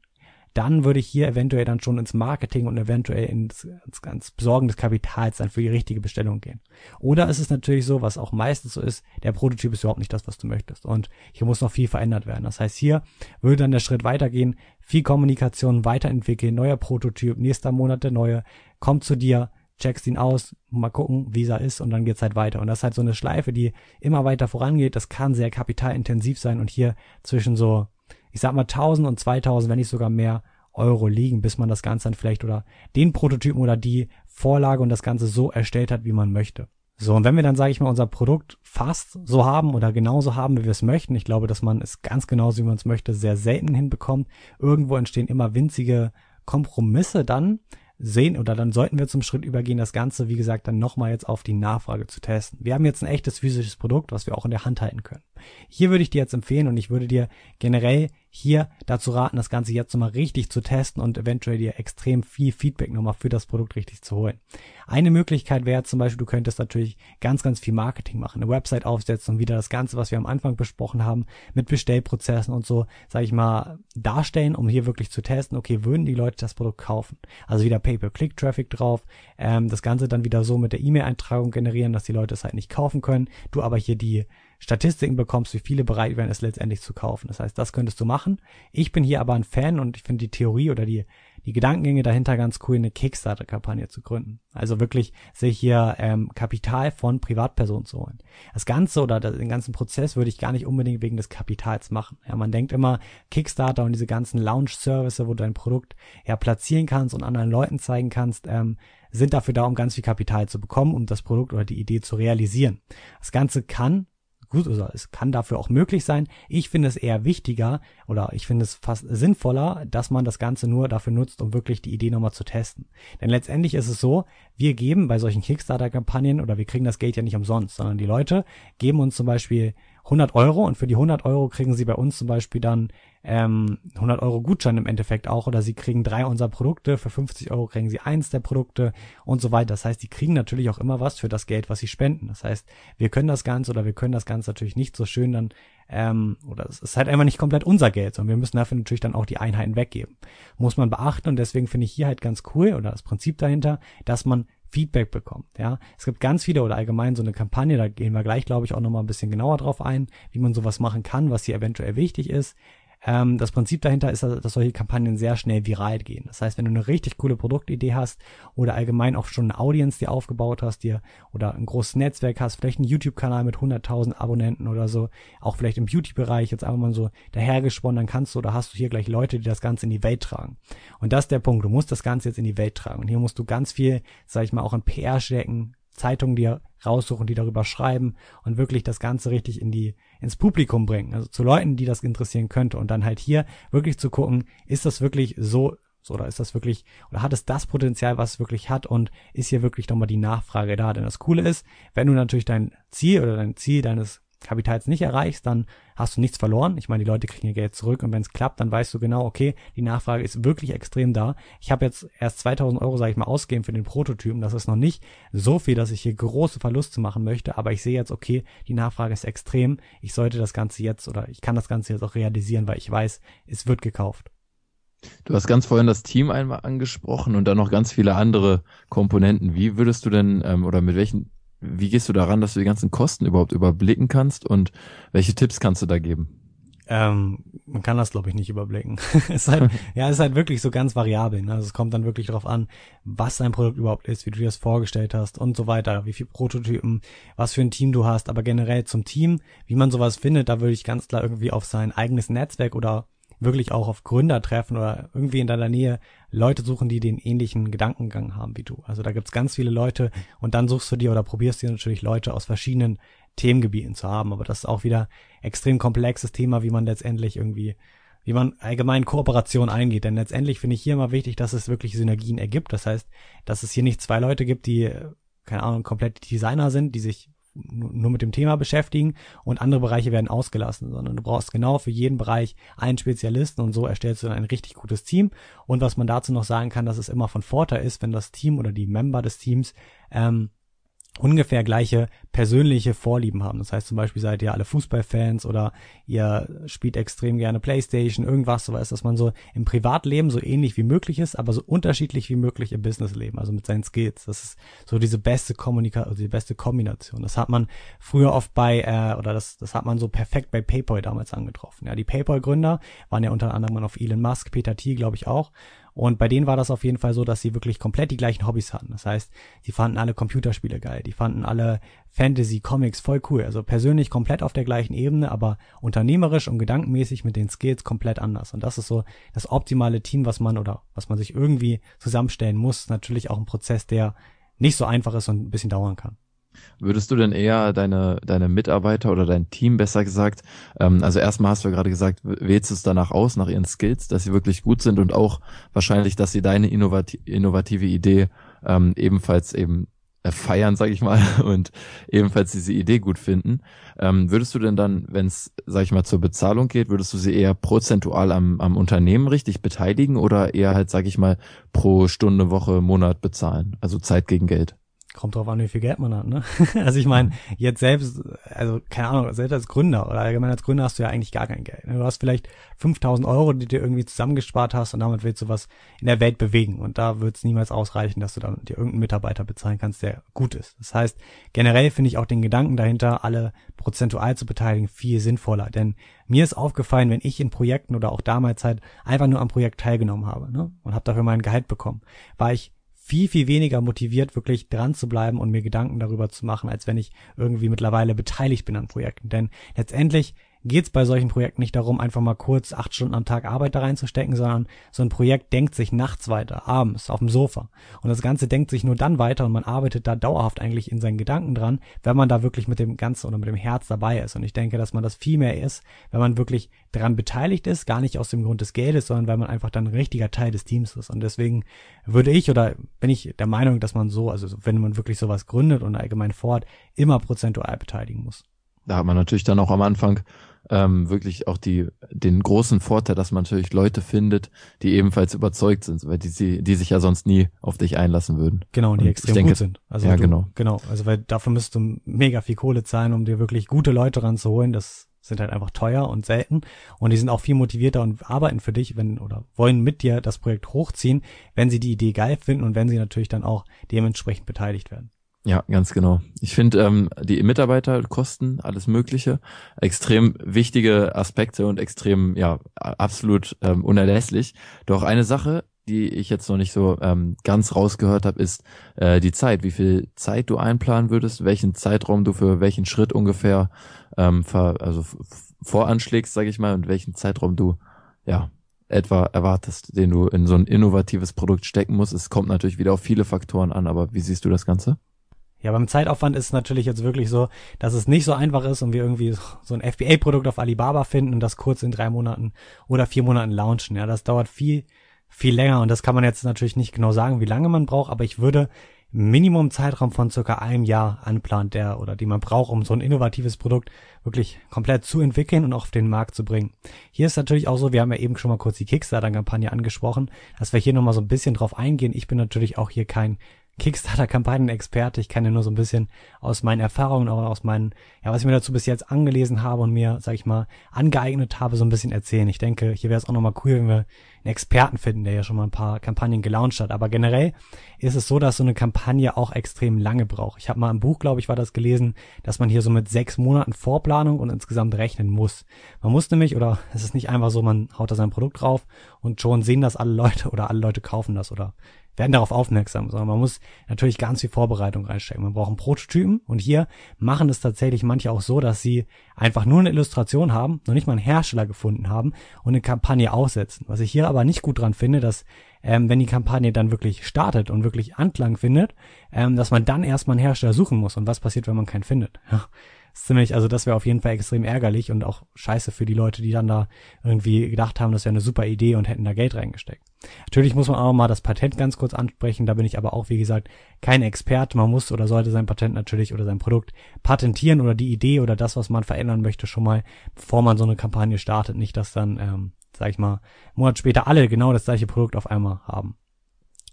dann würde ich hier eventuell dann schon ins Marketing und eventuell ins, ins, ins Besorgen des Kapitals dann für die richtige Bestellung gehen. Oder ist es natürlich so, was auch meistens so ist, der Prototyp ist überhaupt nicht das, was du möchtest. Und hier muss noch viel verändert werden. Das heißt, hier würde dann der Schritt weitergehen, viel Kommunikation weiterentwickeln, neuer Prototyp, nächster Monat der neue, kommt zu dir, checkst ihn aus, mal gucken, wie er ist und dann geht's halt weiter. Und das ist halt so eine Schleife, die immer weiter vorangeht. Das kann sehr kapitalintensiv sein und hier zwischen so ich sag mal 1000 und 2000, wenn nicht sogar mehr Euro liegen, bis man das Ganze dann vielleicht oder den Prototypen oder die Vorlage und das Ganze so erstellt hat, wie man möchte. So, und wenn wir dann, sage ich mal, unser Produkt fast so haben oder genauso haben, wie wir es möchten, ich glaube, dass man es ganz genauso, wie man es möchte, sehr selten hinbekommt. Irgendwo entstehen immer winzige Kompromisse dann, sehen oder dann sollten wir zum Schritt übergehen, das Ganze, wie gesagt, dann nochmal jetzt auf die Nachfrage zu testen. Wir haben jetzt ein echtes physisches Produkt, was wir auch in der Hand halten können. Hier würde ich dir jetzt empfehlen und ich würde dir generell hier dazu raten, das Ganze jetzt nochmal richtig zu testen und eventuell dir extrem viel Feedback nochmal für das Produkt richtig zu holen. Eine Möglichkeit wäre zum Beispiel, du könntest natürlich ganz, ganz viel Marketing machen, eine Website aufsetzen und wieder das Ganze, was wir am Anfang besprochen haben, mit Bestellprozessen und so, sage ich mal, darstellen, um hier wirklich zu testen, okay, würden die Leute das Produkt kaufen? Also wieder Pay-per-Click-Traffic drauf, ähm, das Ganze dann wieder so mit der E-Mail-Eintragung generieren, dass die Leute es halt nicht kaufen können, du aber hier die Statistiken bekommst, wie viele bereit wären, es letztendlich zu kaufen. Das heißt, das könntest du machen. Ich bin hier aber ein Fan und ich finde die Theorie oder die, die Gedankengänge dahinter ganz cool, eine Kickstarter-Kampagne zu gründen. Also wirklich sich hier ähm, Kapital von Privatpersonen zu holen. Das Ganze oder den ganzen Prozess würde ich gar nicht unbedingt wegen des Kapitals machen. Ja, man denkt immer, Kickstarter und diese ganzen Launch-Services, wo du dein Produkt ja platzieren kannst und anderen Leuten zeigen kannst, ähm, sind dafür da, um ganz viel Kapital zu bekommen, um das Produkt oder die Idee zu realisieren. Das Ganze kann gut, also es kann dafür auch möglich sein. Ich finde es eher wichtiger oder ich finde es fast sinnvoller, dass man das Ganze nur dafür nutzt, um wirklich die Idee nochmal zu testen. Denn letztendlich ist es so, wir geben bei solchen Kickstarter-Kampagnen oder wir kriegen das Geld ja nicht umsonst, sondern die Leute geben uns zum Beispiel 100 Euro und für die 100 Euro kriegen sie bei uns zum Beispiel dann ähm, 100 Euro Gutschein im Endeffekt auch oder sie kriegen drei unserer Produkte, für 50 Euro kriegen sie eins der Produkte und so weiter. Das heißt, die kriegen natürlich auch immer was für das Geld, was sie spenden. Das heißt, wir können das Ganze oder wir können das Ganze natürlich nicht so schön dann ähm, oder es ist halt einfach nicht komplett unser Geld, sondern wir müssen dafür natürlich dann auch die Einheiten weggeben. Muss man beachten und deswegen finde ich hier halt ganz cool oder das Prinzip dahinter, dass man Feedback bekommt. Ja, es gibt ganz viele oder allgemein so eine Kampagne, da gehen wir gleich, glaube ich, auch nochmal ein bisschen genauer drauf ein, wie man sowas machen kann, was hier eventuell wichtig ist. Ähm, das Prinzip dahinter ist, dass solche Kampagnen sehr schnell viral gehen. Das heißt, wenn du eine richtig coole Produktidee hast oder allgemein auch schon eine Audience, die aufgebaut hast, dir oder ein großes Netzwerk hast, vielleicht einen YouTube-Kanal mit 100.000 Abonnenten oder so, auch vielleicht im Beauty-Bereich jetzt einfach mal so dahergesponnen, dann kannst du oder hast du hier gleich Leute, die das Ganze in die Welt tragen. Und das ist der Punkt. Du musst das Ganze jetzt in die Welt tragen. Und hier musst du ganz viel, sag ich mal, auch in PR stecken, Zeitungen dir raussuchen, die darüber schreiben und wirklich das Ganze richtig in die, ins Publikum bringen. Also zu Leuten, die das interessieren könnte. Und dann halt hier wirklich zu gucken, ist das wirklich so, oder ist das wirklich, oder hat es das Potenzial, was es wirklich hat und ist hier wirklich nochmal die Nachfrage da? Denn das Coole ist, wenn du natürlich dein Ziel oder dein Ziel deines Kapitals nicht erreichst, dann hast du nichts verloren. Ich meine, die Leute kriegen ihr Geld zurück und wenn es klappt, dann weißt du genau, okay, die Nachfrage ist wirklich extrem da. Ich habe jetzt erst 2000 Euro, sage ich mal, ausgegeben für den Prototypen. Das ist noch nicht so viel, dass ich hier große Verluste machen möchte, aber ich sehe jetzt, okay, die Nachfrage ist extrem. Ich sollte das Ganze jetzt oder ich kann das Ganze jetzt auch realisieren, weil ich weiß, es wird gekauft. Du hast ganz vorhin das Team einmal angesprochen und dann noch ganz viele andere Komponenten. Wie würdest du denn ähm, oder mit welchen wie gehst du daran, dass du die ganzen Kosten überhaupt überblicken kannst und welche Tipps kannst du da geben? Ähm, man kann das, glaube ich, nicht überblicken. [LAUGHS] es ist halt, [LAUGHS] ja, es ist halt wirklich so ganz variabel. Ne? Also es kommt dann wirklich darauf an, was dein Produkt überhaupt ist, wie du dir das vorgestellt hast und so weiter, wie viel Prototypen, was für ein Team du hast. Aber generell zum Team, wie man sowas findet, da würde ich ganz klar irgendwie auf sein eigenes Netzwerk oder wirklich auch auf Gründer treffen oder irgendwie in deiner Nähe Leute suchen, die den ähnlichen Gedankengang haben wie du. Also da gibt's ganz viele Leute und dann suchst du dir oder probierst dir natürlich Leute aus verschiedenen Themengebieten zu haben. Aber das ist auch wieder extrem komplexes Thema, wie man letztendlich irgendwie wie man allgemein Kooperation eingeht. Denn letztendlich finde ich hier immer wichtig, dass es wirklich Synergien ergibt. Das heißt, dass es hier nicht zwei Leute gibt, die, keine Ahnung, komplett Designer sind, die sich nur mit dem Thema beschäftigen und andere Bereiche werden ausgelassen, sondern du brauchst genau für jeden Bereich einen Spezialisten und so erstellst du dann ein richtig gutes Team. Und was man dazu noch sagen kann, dass es immer von Vorteil ist, wenn das Team oder die Member des Teams ähm, ungefähr gleiche persönliche Vorlieben haben. Das heißt zum Beispiel seid ihr alle Fußballfans oder ihr spielt extrem gerne Playstation, irgendwas, so weiß, dass man so im Privatleben so ähnlich wie möglich ist, aber so unterschiedlich wie möglich im Businessleben, also mit seinen Skills. Das ist so diese beste Kommunikation, also die beste Kombination. Das hat man früher oft bei, äh, oder das, das hat man so perfekt bei PayPal damals angetroffen. Ja, die PayPal-Gründer waren ja unter anderem auf Elon Musk, Peter T, glaube ich auch. Und bei denen war das auf jeden Fall so, dass sie wirklich komplett die gleichen Hobbys hatten. Das heißt, sie fanden alle Computerspiele geil, die fanden alle Fantasy, Comics voll cool. Also persönlich komplett auf der gleichen Ebene, aber unternehmerisch und gedankenmäßig mit den Skills komplett anders. Und das ist so das optimale Team, was man oder was man sich irgendwie zusammenstellen muss. Natürlich auch ein Prozess, der nicht so einfach ist und ein bisschen dauern kann. Würdest du denn eher deine, deine Mitarbeiter oder dein Team besser gesagt, ähm, also erstmal hast du ja gerade gesagt, wählst du es danach aus, nach ihren Skills, dass sie wirklich gut sind und auch wahrscheinlich, dass sie deine innovat innovative Idee ähm, ebenfalls eben äh, feiern, sag ich mal, [LAUGHS] und ebenfalls diese Idee gut finden. Ähm, würdest du denn dann, wenn es, sag ich mal, zur Bezahlung geht, würdest du sie eher prozentual am, am Unternehmen richtig beteiligen oder eher halt, sag ich mal, pro Stunde, Woche, Monat bezahlen? Also Zeit gegen Geld? Kommt drauf an, wie viel Geld man hat, ne? [LAUGHS] Also ich meine, jetzt selbst, also keine Ahnung, selbst als Gründer oder allgemein als Gründer hast du ja eigentlich gar kein Geld. Du hast vielleicht 5000 Euro, die du irgendwie zusammengespart hast und damit willst du was in der Welt bewegen. Und da wird es niemals ausreichen, dass du dann dir irgendeinen Mitarbeiter bezahlen kannst, der gut ist. Das heißt, generell finde ich auch den Gedanken dahinter, alle prozentual zu beteiligen, viel sinnvoller. Denn mir ist aufgefallen, wenn ich in Projekten oder auch damals halt einfach nur am Projekt teilgenommen habe ne, und habe dafür mein Gehalt bekommen, war ich viel, viel weniger motiviert, wirklich dran zu bleiben und mir Gedanken darüber zu machen, als wenn ich irgendwie mittlerweile beteiligt bin an Projekten. Denn letztendlich geht es bei solchen Projekten nicht darum, einfach mal kurz acht Stunden am Tag Arbeit da reinzustecken, sondern so ein Projekt denkt sich nachts weiter, abends auf dem Sofa. Und das Ganze denkt sich nur dann weiter und man arbeitet da dauerhaft eigentlich in seinen Gedanken dran, wenn man da wirklich mit dem Ganzen oder mit dem Herz dabei ist. Und ich denke, dass man das viel mehr ist, wenn man wirklich daran beteiligt ist, gar nicht aus dem Grund des Geldes, sondern weil man einfach dann ein richtiger Teil des Teams ist. Und deswegen würde ich oder bin ich der Meinung, dass man so, also wenn man wirklich sowas gründet und allgemein fort, immer prozentual beteiligen muss. Da hat man natürlich dann auch am Anfang ähm, wirklich auch die, den großen Vorteil, dass man natürlich Leute findet, die ebenfalls überzeugt sind, weil die, die sich ja sonst nie auf dich einlassen würden. Genau, und die Und extrem denke, gut sind. Also ja, du, genau. Genau, also weil dafür müsstest du mega viel Kohle zahlen, um dir wirklich gute Leute ranzuholen. Das sind halt einfach teuer und selten und die sind auch viel motivierter und arbeiten für dich, wenn oder wollen mit dir das Projekt hochziehen, wenn sie die Idee geil finden und wenn sie natürlich dann auch dementsprechend beteiligt werden. Ja, ganz genau. Ich finde ähm, die Mitarbeiterkosten, alles Mögliche, extrem wichtige Aspekte und extrem, ja, absolut ähm, unerlässlich. Doch eine Sache, die ich jetzt noch nicht so ähm, ganz rausgehört habe, ist äh, die Zeit. Wie viel Zeit du einplanen würdest, welchen Zeitraum du für welchen Schritt ungefähr ähm, ver, also voranschlägst, sage ich mal, und welchen Zeitraum du ja etwa erwartest, den du in so ein innovatives Produkt stecken musst. Es kommt natürlich wieder auf viele Faktoren an, aber wie siehst du das Ganze? Ja, beim Zeitaufwand ist es natürlich jetzt wirklich so, dass es nicht so einfach ist und wir irgendwie so ein FBA-Produkt auf Alibaba finden und das kurz in drei Monaten oder vier Monaten launchen. Ja, das dauert viel, viel länger und das kann man jetzt natürlich nicht genau sagen, wie lange man braucht, aber ich würde Minimum Zeitraum von circa einem Jahr anplant, der oder die man braucht, um so ein innovatives Produkt wirklich komplett zu entwickeln und auch auf den Markt zu bringen. Hier ist natürlich auch so, wir haben ja eben schon mal kurz die Kickstarter-Kampagne angesprochen, dass wir hier nochmal so ein bisschen drauf eingehen. Ich bin natürlich auch hier kein Kickstarter-Kampagnen-Experte. Ich kann ja nur so ein bisschen aus meinen Erfahrungen, auch aus meinen, ja, was ich mir dazu bis jetzt angelesen habe und mir, sag ich mal, angeeignet habe, so ein bisschen erzählen. Ich denke, hier wäre es auch nochmal cool, wenn wir einen Experten finden, der ja schon mal ein paar Kampagnen gelauncht hat. Aber generell ist es so, dass so eine Kampagne auch extrem lange braucht. Ich habe mal im Buch, glaube ich, war das gelesen, dass man hier so mit sechs Monaten Vorplanung und insgesamt rechnen muss. Man muss nämlich, oder es ist nicht einfach so, man haut da sein Produkt drauf und schon sehen das alle Leute oder alle Leute kaufen das oder werden darauf aufmerksam, sondern man muss natürlich ganz viel Vorbereitung reinstecken. Man braucht einen Prototypen und hier machen es tatsächlich manche auch so, dass sie einfach nur eine Illustration haben, noch nicht mal einen Hersteller gefunden haben und eine Kampagne aussetzen. Was ich hier aber nicht gut dran finde, dass ähm, wenn die Kampagne dann wirklich startet und wirklich Anklang findet, ähm, dass man dann erstmal einen Hersteller suchen muss. Und was passiert, wenn man keinen findet? Ja, ziemlich, also das wäre auf jeden Fall extrem ärgerlich und auch scheiße für die Leute, die dann da irgendwie gedacht haben, das wäre eine super Idee und hätten da Geld reingesteckt. Natürlich muss man auch mal das Patent ganz kurz ansprechen, da bin ich aber auch, wie gesagt, kein Experte. Man muss oder sollte sein Patent natürlich oder sein Produkt patentieren oder die Idee oder das, was man verändern möchte, schon mal, bevor man so eine Kampagne startet. Nicht, dass dann, ähm, sag ich mal, einen Monat später alle genau das gleiche Produkt auf einmal haben.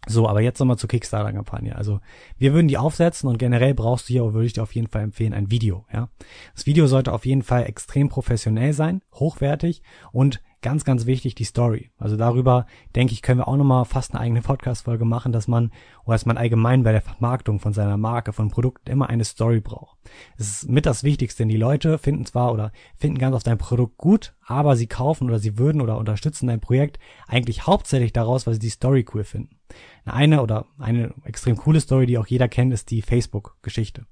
So, aber jetzt nochmal zur Kickstarter-Kampagne. Also wir würden die aufsetzen und generell brauchst du hier, würde ich dir auf jeden Fall empfehlen, ein Video. Ja, Das Video sollte auf jeden Fall extrem professionell sein, hochwertig und ganz, ganz wichtig die Story. Also darüber, denke ich, können wir auch nochmal fast eine eigene Podcast-Folge machen, dass man, oder dass man allgemein bei der Vermarktung von seiner Marke, von Produkten immer eine Story braucht. Das ist mit das Wichtigste, denn die Leute finden zwar oder finden ganz auf dein Produkt gut, aber sie kaufen oder sie würden oder unterstützen dein Projekt eigentlich hauptsächlich daraus, weil sie die Story cool finden. Eine oder eine extrem coole Story, die auch jeder kennt, ist die Facebook-Geschichte.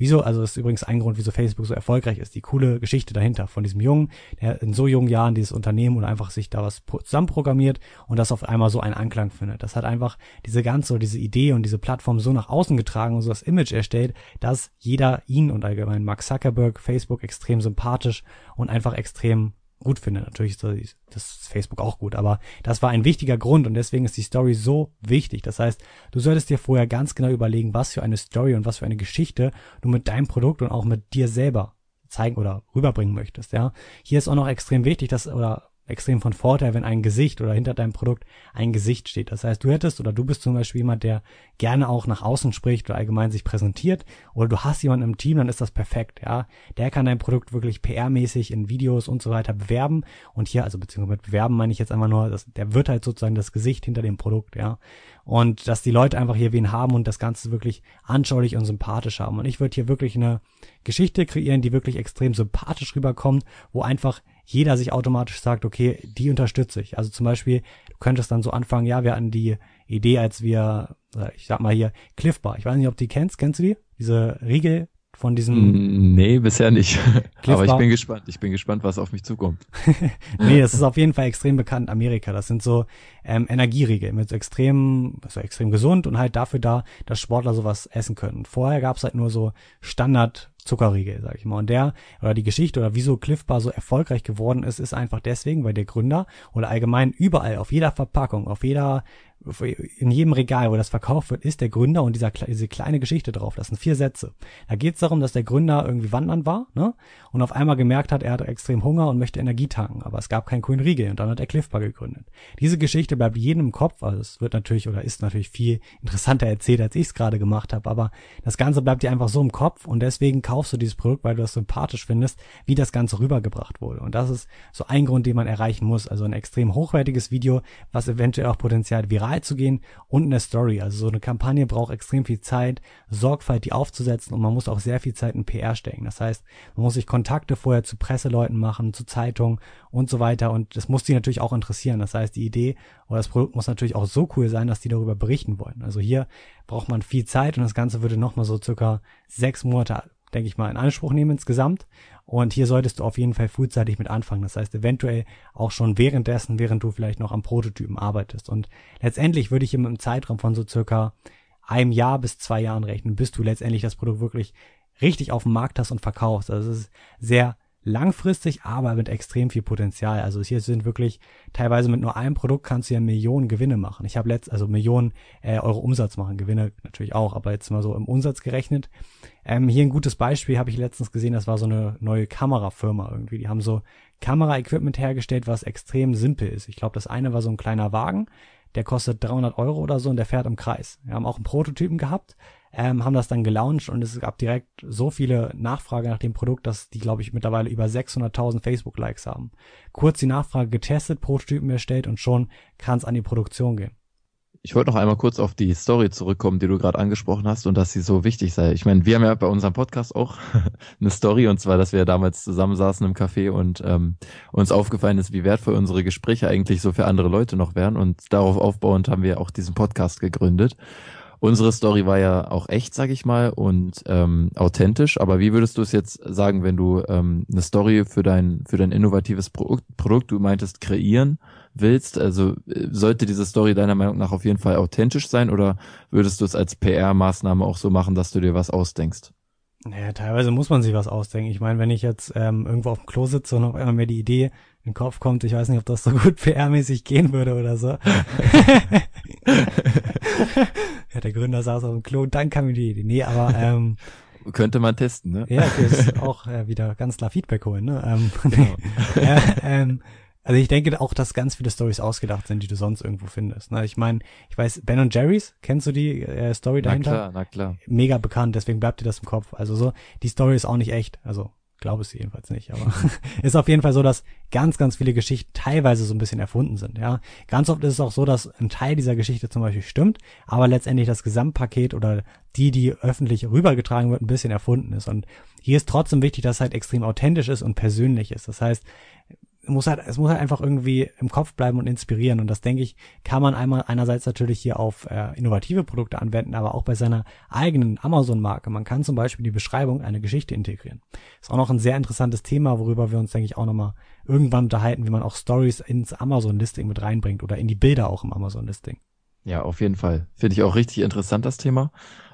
Wieso, also das ist übrigens ein Grund, wieso Facebook so erfolgreich ist, die coole Geschichte dahinter von diesem Jungen, der in so jungen Jahren dieses Unternehmen oder einfach sich da was zusammenprogrammiert und das auf einmal so einen Anklang findet. Das hat einfach diese ganze, diese Idee und diese Plattform so nach außen getragen und so das Image erstellt, dass jeder ihn und allgemein Mark Zuckerberg, Facebook extrem sympathisch und einfach extrem gut finde. Natürlich ist das Facebook auch gut, aber das war ein wichtiger Grund und deswegen ist die Story so wichtig. Das heißt, du solltest dir vorher ganz genau überlegen, was für eine Story und was für eine Geschichte du mit deinem Produkt und auch mit dir selber zeigen oder rüberbringen möchtest, ja. Hier ist auch noch extrem wichtig, dass, oder extrem von Vorteil, wenn ein Gesicht oder hinter deinem Produkt ein Gesicht steht. Das heißt, du hättest oder du bist zum Beispiel jemand, der gerne auch nach außen spricht oder allgemein sich präsentiert oder du hast jemanden im Team, dann ist das perfekt, ja. Der kann dein Produkt wirklich PR-mäßig in Videos und so weiter bewerben und hier, also beziehungsweise mit bewerben meine ich jetzt einfach nur, dass der wird halt sozusagen das Gesicht hinter dem Produkt, ja. Und dass die Leute einfach hier wen haben und das Ganze wirklich anschaulich und sympathisch haben. Und ich würde hier wirklich eine Geschichte kreieren, die wirklich extrem sympathisch rüberkommt, wo einfach jeder sich automatisch sagt, okay, die unterstütze ich. Also zum Beispiel, du könntest dann so anfangen, ja, wir hatten die Idee, als wir, äh, ich sag mal hier, Cliff Bar. Ich weiß nicht, ob du die kennst. Kennst du die? Diese Riegel von diesem. Nee, bisher nicht. [LAUGHS] Aber ich bin gespannt. Ich bin gespannt, was auf mich zukommt. [LAUGHS] nee, das ist auf jeden Fall extrem bekannt in Amerika. Das sind so ähm, Energieriegel mit extrem, also extrem gesund und halt dafür da, dass Sportler sowas essen können. Vorher gab's halt nur so Standard Zuckerriegel, sag ich mal. Und der oder die Geschichte oder wieso Cliff Bar so erfolgreich geworden ist, ist einfach deswegen, weil der Gründer oder allgemein überall auf jeder Verpackung, auf jeder in jedem Regal, wo das verkauft wird, ist der Gründer und dieser, diese kleine Geschichte drauf. Das sind vier Sätze. Da geht es darum, dass der Gründer irgendwie wandern war ne? und auf einmal gemerkt hat, er hat extrem Hunger und möchte Energie tanken, aber es gab keinen grünen Riegel und dann hat er Cliffbar gegründet. Diese Geschichte bleibt jedem im Kopf, also es wird natürlich oder ist natürlich viel interessanter erzählt, als ich es gerade gemacht habe, aber das Ganze bleibt dir einfach so im Kopf und deswegen kaufst du dieses Produkt, weil du das sympathisch findest, wie das Ganze rübergebracht wurde. Und das ist so ein Grund, den man erreichen muss. Also ein extrem hochwertiges Video, was eventuell auch Potenzial viral zu gehen und eine Story. Also so eine Kampagne braucht extrem viel Zeit, Sorgfalt, die aufzusetzen und man muss auch sehr viel Zeit in PR stecken. Das heißt, man muss sich Kontakte vorher zu Presseleuten machen, zu Zeitungen und so weiter und das muss die natürlich auch interessieren. Das heißt, die Idee oder das Produkt muss natürlich auch so cool sein, dass die darüber berichten wollen. Also hier braucht man viel Zeit und das Ganze würde nochmal so circa sechs Monate denke ich mal, in Anspruch nehmen insgesamt. Und hier solltest du auf jeden Fall frühzeitig mit anfangen. Das heißt, eventuell auch schon währenddessen, während du vielleicht noch am Prototypen arbeitest. Und letztendlich würde ich im Zeitraum von so circa einem Jahr bis zwei Jahren rechnen, bis du letztendlich das Produkt wirklich richtig auf dem Markt hast und verkaufst. Also es ist sehr langfristig, aber mit extrem viel Potenzial. Also hier sind wirklich teilweise mit nur einem Produkt kannst du ja Millionen Gewinne machen. Ich habe letzt also Millionen äh, Euro Umsatz machen, Gewinne natürlich auch, aber jetzt mal so im Umsatz gerechnet. Ähm, hier ein gutes Beispiel habe ich letztens gesehen, das war so eine neue Kamerafirma irgendwie. Die haben so Kameraequipment hergestellt, was extrem simpel ist. Ich glaube, das eine war so ein kleiner Wagen, der kostet 300 Euro oder so und der fährt im Kreis. Wir haben auch einen Prototypen gehabt, ähm, haben das dann gelauncht und es gab direkt so viele Nachfrage nach dem Produkt, dass die, glaube ich, mittlerweile über 600.000 Facebook-Likes haben. Kurz die Nachfrage getestet, Prototypen erstellt und schon kann es an die Produktion gehen. Ich wollte noch einmal kurz auf die Story zurückkommen, die du gerade angesprochen hast und dass sie so wichtig sei. Ich meine, wir haben ja bei unserem Podcast auch [LAUGHS] eine Story und zwar, dass wir damals zusammensaßen im Café und ähm, uns aufgefallen ist, wie wertvoll unsere Gespräche eigentlich so für andere Leute noch wären und darauf aufbauend haben wir auch diesen Podcast gegründet unsere Story war ja auch echt, sag ich mal, und ähm, authentisch. Aber wie würdest du es jetzt sagen, wenn du ähm, eine Story für dein für dein innovatives Produkt, Produkt, du meintest kreieren willst? Also äh, sollte diese Story deiner Meinung nach auf jeden Fall authentisch sein oder würdest du es als PR-Maßnahme auch so machen, dass du dir was ausdenkst? Naja, teilweise muss man sich was ausdenken. Ich meine, wenn ich jetzt ähm, irgendwo auf dem Klo sitze und auf einmal mir die Idee in den Kopf kommt, ich weiß nicht, ob das so gut [LAUGHS] PR-mäßig gehen würde oder so. [LAUGHS] [LAUGHS] [LAUGHS] ja, der Gründer saß auf dem Klo und dann kam mir die Idee. Nee, aber ähm, könnte man testen, ne? Ja, okay, ist auch äh, wieder ganz klar Feedback holen, ne? Ähm, [LAUGHS] genau. [LAUGHS] äh, ähm, also ich denke auch, dass ganz viele Stories ausgedacht sind, die du sonst irgendwo findest. Ne? Ich meine, ich weiß, Ben und Jerry's, kennst du die äh, Story dahinter? Na klar, na klar. Mega bekannt, deswegen bleibt dir das im Kopf. Also so, die Story ist auch nicht echt. Also glaube es jedenfalls nicht, aber [LAUGHS] ist auf jeden Fall so, dass ganz, ganz viele Geschichten teilweise so ein bisschen erfunden sind, ja. Ganz oft ist es auch so, dass ein Teil dieser Geschichte zum Beispiel stimmt, aber letztendlich das Gesamtpaket oder die, die öffentlich rübergetragen wird, ein bisschen erfunden ist. Und hier ist trotzdem wichtig, dass es halt extrem authentisch ist und persönlich ist. Das heißt, muss halt, es muss halt einfach irgendwie im Kopf bleiben und inspirieren. Und das denke ich, kann man einmal einerseits natürlich hier auf äh, innovative Produkte anwenden, aber auch bei seiner eigenen Amazon-Marke. Man kann zum Beispiel die Beschreibung eine Geschichte integrieren. Ist auch noch ein sehr interessantes Thema, worüber wir uns, denke ich, auch nochmal irgendwann unterhalten, wie man auch Stories ins Amazon-Listing mit reinbringt oder in die Bilder auch im Amazon-Listing. Ja, auf jeden Fall. Finde ich auch richtig interessant, das Thema.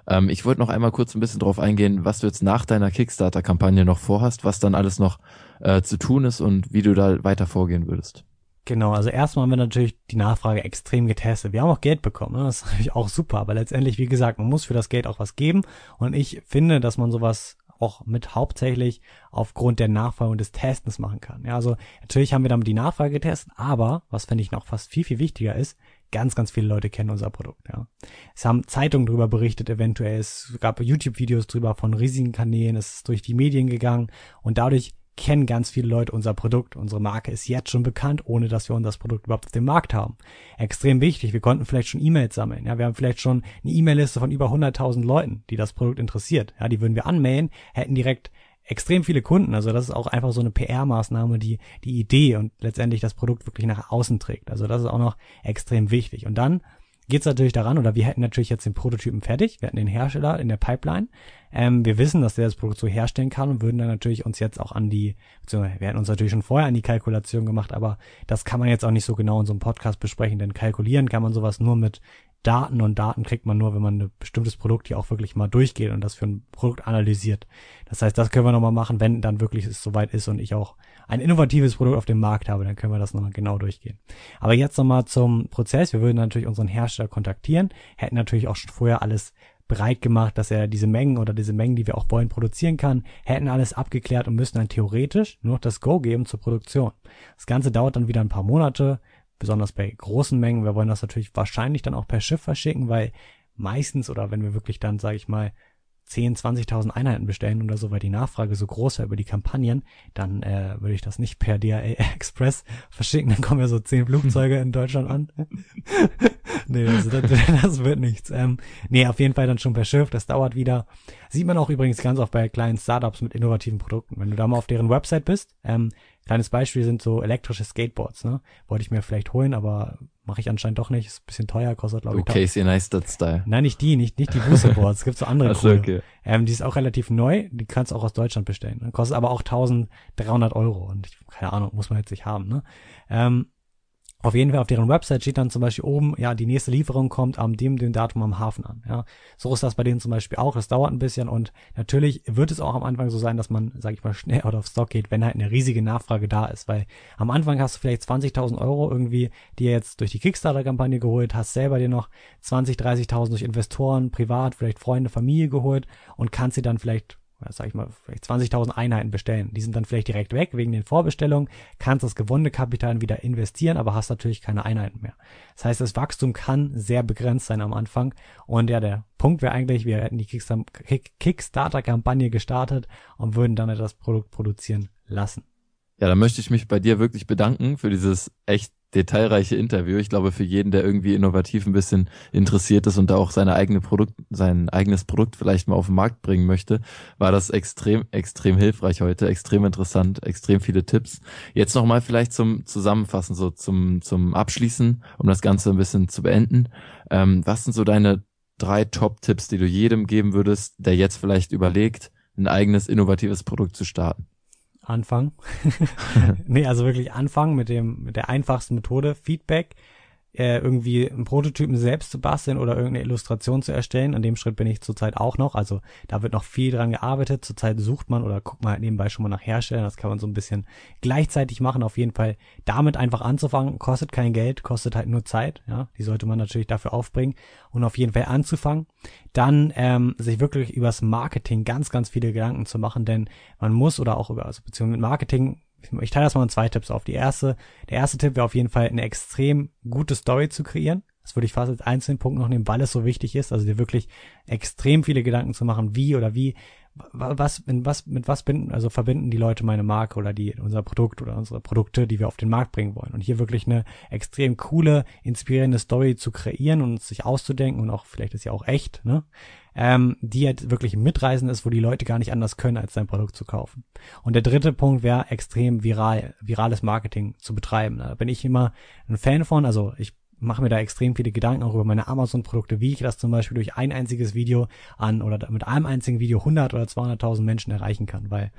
Ähm, ich wollte noch einmal kurz ein bisschen drauf eingehen, was du jetzt nach deiner Kickstarter-Kampagne noch vorhast, was dann alles noch äh, zu tun ist und wie du da weiter vorgehen würdest. Genau, also erstmal haben wir natürlich die Nachfrage extrem getestet. Wir haben auch Geld bekommen, ne? das [LAUGHS] ist natürlich auch super, aber letztendlich, wie gesagt, man muss für das Geld auch was geben und ich finde, dass man sowas auch mit hauptsächlich aufgrund der Nachfrage und des Testens machen kann. Ja, also natürlich haben wir damit die Nachfrage getestet, aber was finde ich noch fast viel, viel wichtiger ist, ganz, ganz viele Leute kennen unser Produkt, ja. Es haben Zeitungen drüber berichtet, eventuell. Es gab YouTube-Videos drüber von riesigen Kanälen. Es ist durch die Medien gegangen und dadurch kennen ganz viele Leute unser Produkt. Unsere Marke ist jetzt schon bekannt, ohne dass wir das Produkt überhaupt auf dem Markt haben. Extrem wichtig. Wir konnten vielleicht schon E-Mails sammeln. Ja, wir haben vielleicht schon eine E-Mail-Liste von über 100.000 Leuten, die das Produkt interessiert. Ja, die würden wir anmailen, hätten direkt extrem viele Kunden. Also das ist auch einfach so eine PR-Maßnahme, die die Idee und letztendlich das Produkt wirklich nach außen trägt. Also das ist auch noch extrem wichtig. Und dann geht es natürlich daran, oder wir hätten natürlich jetzt den Prototypen fertig, wir hätten den Hersteller in der Pipeline. Ähm, wir wissen, dass der das Produkt so herstellen kann und würden dann natürlich uns jetzt auch an die, beziehungsweise wir hätten uns natürlich schon vorher an die Kalkulation gemacht, aber das kann man jetzt auch nicht so genau in so einem Podcast besprechen, denn kalkulieren kann man sowas nur mit Daten und Daten kriegt man nur, wenn man ein bestimmtes Produkt hier auch wirklich mal durchgeht und das für ein Produkt analysiert. Das heißt, das können wir nochmal machen, wenn dann wirklich es soweit ist und ich auch ein innovatives Produkt auf dem Markt habe, dann können wir das nochmal genau durchgehen. Aber jetzt nochmal zum Prozess. Wir würden natürlich unseren Hersteller kontaktieren, hätten natürlich auch schon vorher alles bereit gemacht, dass er diese Mengen oder diese Mengen, die wir auch wollen, produzieren kann, hätten alles abgeklärt und müssen dann theoretisch nur noch das Go geben zur Produktion. Das Ganze dauert dann wieder ein paar Monate, besonders bei großen Mengen. Wir wollen das natürlich wahrscheinlich dann auch per Schiff verschicken, weil meistens oder wenn wir wirklich dann, sage ich mal, 10, 20.000 Einheiten bestellen oder so, weil die Nachfrage so groß war über die Kampagnen, dann äh, würde ich das nicht per DHL Express [LAUGHS] verschicken, dann kommen ja so 10 Flugzeuge in Deutschland an. [LAUGHS] nee, das, das, das wird nichts. Ähm, nee, auf jeden Fall dann schon per Schiff, das dauert wieder. Sieht man auch übrigens ganz oft bei kleinen Startups mit innovativen Produkten. Wenn du da mal auf deren Website bist, ähm, kleines Beispiel sind so elektrische Skateboards, ne? Wollte ich mir vielleicht holen, aber mache ich anscheinend doch nicht. Ist ein bisschen teuer, kostet glaube ich. Okay, Casey Neistat Style. Nein, nicht die, nicht, nicht die Boosteboards. [LAUGHS] es gibt so andere coole. okay. Ähm, die ist auch relativ neu, die kannst du auch aus Deutschland bestellen. ne? Kostet aber auch 1300 Euro und ich, keine Ahnung, muss man jetzt nicht haben, ne? Ähm, auf jeden Fall auf deren Website steht dann zum Beispiel oben, ja, die nächste Lieferung kommt am dem, dem Datum am Hafen an. Ja, so ist das bei denen zum Beispiel auch. Es dauert ein bisschen und natürlich wird es auch am Anfang so sein, dass man, sag ich mal, [LAUGHS] schnell out of stock geht, wenn halt eine riesige Nachfrage da ist, weil am Anfang hast du vielleicht 20.000 Euro irgendwie, die jetzt durch die Kickstarter-Kampagne geholt, hast selber dir noch 20, 30.000 durch Investoren, privat, vielleicht Freunde, Familie geholt und kannst sie dann vielleicht sag ich mal, vielleicht 20.000 Einheiten bestellen. Die sind dann vielleicht direkt weg wegen den Vorbestellungen, kannst das gewonnene Kapital wieder investieren, aber hast natürlich keine Einheiten mehr. Das heißt, das Wachstum kann sehr begrenzt sein am Anfang. Und ja, der Punkt wäre eigentlich, wir hätten die Kickstar- Kick- Kickstarter-Kampagne gestartet und würden dann das Produkt produzieren lassen. Ja, dann möchte ich mich bei dir wirklich bedanken für dieses echt detailreiche Interview. Ich glaube, für jeden, der irgendwie innovativ ein bisschen interessiert ist und da auch seine eigene Produkt, sein eigenes Produkt vielleicht mal auf den Markt bringen möchte, war das extrem, extrem hilfreich heute, extrem interessant, extrem viele Tipps. Jetzt nochmal vielleicht zum Zusammenfassen, so zum, zum Abschließen, um das Ganze ein bisschen zu beenden. Ähm, was sind so deine drei Top-Tipps, die du jedem geben würdest, der jetzt vielleicht überlegt, ein eigenes innovatives Produkt zu starten? Anfangen. [LAUGHS] nee, also wirklich anfangen mit dem, mit der einfachsten Methode, Feedback, äh, irgendwie einen Prototypen selbst zu basteln oder irgendeine Illustration zu erstellen. An dem Schritt bin ich zurzeit auch noch. Also da wird noch viel dran gearbeitet. Zurzeit sucht man oder guckt man halt nebenbei schon mal nach Herstellern. Das kann man so ein bisschen gleichzeitig machen. Auf jeden Fall damit einfach anzufangen. Kostet kein Geld, kostet halt nur Zeit. Ja, die sollte man natürlich dafür aufbringen und auf jeden Fall anzufangen. Dann ähm, sich wirklich übers Marketing ganz, ganz viele Gedanken zu machen, denn man muss oder auch über, also beziehungsweise mit Marketing ich teile das mal in zwei Tipps auf. Die erste, der erste Tipp wäre auf jeden Fall eine extrem gute Story zu kreieren. Das würde ich fast als einzelnen Punkt noch nehmen, weil es so wichtig ist. Also dir wirklich extrem viele Gedanken zu machen, wie oder wie, was, in was, mit was binden, also verbinden die Leute meine Marke oder die, unser Produkt oder unsere Produkte, die wir auf den Markt bringen wollen. Und hier wirklich eine extrem coole, inspirierende Story zu kreieren und sich auszudenken und auch, vielleicht ist ja auch echt, ne? Ähm, die halt wirklich mitreisend ist, wo die Leute gar nicht anders können, als sein Produkt zu kaufen. Und der dritte Punkt wäre extrem viral, virales Marketing zu betreiben. Da bin ich immer ein Fan von, also ich mache mir da extrem viele Gedanken auch über meine Amazon-Produkte, wie ich das zum Beispiel durch ein einziges Video an oder mit einem einzigen Video 100 oder 200.000 Menschen erreichen kann, weil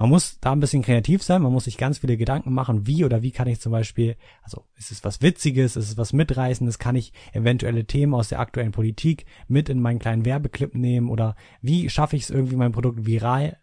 man muss da ein bisschen kreativ sein, man muss sich ganz viele Gedanken machen, wie oder wie kann ich zum Beispiel, also ist es was Witziges, ist es was Mitreißendes, kann ich eventuelle Themen aus der aktuellen Politik mit in meinen kleinen Werbeclip nehmen oder wie schaffe ich es irgendwie mein Produkt viral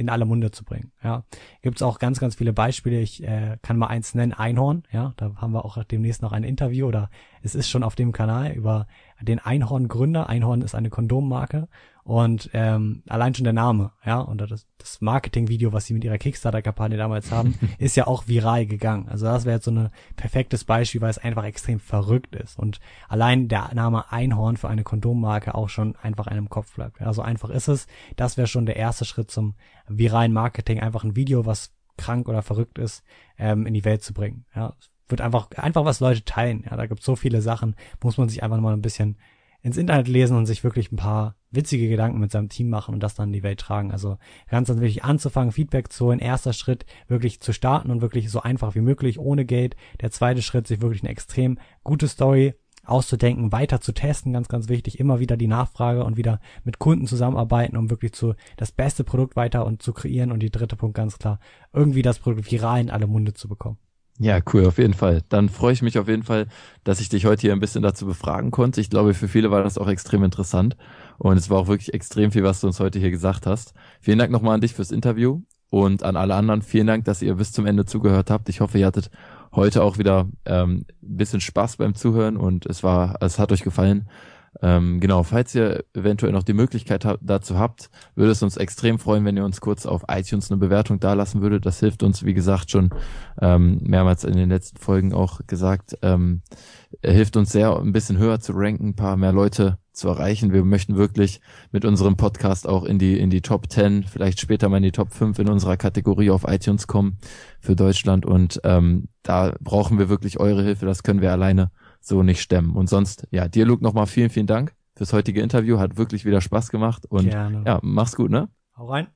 in alle Munde zu bringen. Ja, gibt's auch ganz, ganz viele Beispiele. Ich äh, kann mal eins nennen, Einhorn. Ja, da haben wir auch demnächst noch ein Interview oder es ist schon auf dem Kanal über den Einhorn-Gründer. Einhorn ist eine Kondommarke und ähm, allein schon der Name, ja, und das, das Marketing-Video, was sie mit ihrer Kickstarter-Kampagne damals haben, [LAUGHS] ist ja auch viral gegangen. Also das wäre jetzt so ein perfektes Beispiel, weil es einfach extrem verrückt ist und allein der Name Einhorn für eine Kondommarke auch schon einfach einem Kopf bleibt. Ja, so einfach ist es. Das wäre schon der erste Schritt zum viralen Marketing, einfach ein Video, was krank oder verrückt ist, ähm, in die Welt zu bringen. Ja, wird einfach einfach was Leute teilen. Ja, da gibt so viele Sachen, muss man sich einfach mal ein bisschen ins Internet lesen und sich wirklich ein paar witzige Gedanken mit seinem Team machen und das dann in die Welt tragen. Also ganz, ganz wichtig anzufangen, Feedback zu holen, erster Schritt wirklich zu starten und wirklich so einfach wie möglich, ohne Geld. Der zweite Schritt, sich wirklich eine extrem gute Story auszudenken, weiter zu testen, ganz, ganz wichtig, immer wieder die Nachfrage und wieder mit Kunden zusammenarbeiten, um wirklich zu das beste Produkt weiter und zu kreieren. Und die dritte Punkt ganz klar, irgendwie das Produkt viral in alle Munde zu bekommen. Ja, cool, auf jeden Fall. Dann freue ich mich auf jeden Fall, dass ich dich heute hier ein bisschen dazu befragen konnte. Ich glaube, für viele war das auch extrem interessant. Und es war auch wirklich extrem viel, was du uns heute hier gesagt hast. Vielen Dank nochmal an dich fürs Interview und an alle anderen. Vielen Dank, dass ihr bis zum Ende zugehört habt. Ich hoffe, ihr hattet heute auch wieder ähm, ein bisschen Spaß beim Zuhören und es war, es hat euch gefallen. Ähm, genau, falls ihr eventuell noch die Möglichkeit ha dazu habt, würde es uns extrem freuen, wenn ihr uns kurz auf iTunes eine Bewertung dalassen würdet. Das hilft uns, wie gesagt, schon ähm, mehrmals in den letzten Folgen auch gesagt, ähm, hilft uns sehr, ein bisschen höher zu ranken, ein paar mehr Leute zu erreichen. Wir möchten wirklich mit unserem Podcast auch in die, in die Top 10, vielleicht später mal in die Top 5 in unserer Kategorie auf iTunes kommen für Deutschland. Und ähm, da brauchen wir wirklich eure Hilfe. Das können wir alleine so nicht stemmen. Und sonst, ja, dir Luke nochmal vielen, vielen Dank fürs heutige Interview. Hat wirklich wieder Spaß gemacht und Gerne. ja, mach's gut, ne? Hau rein.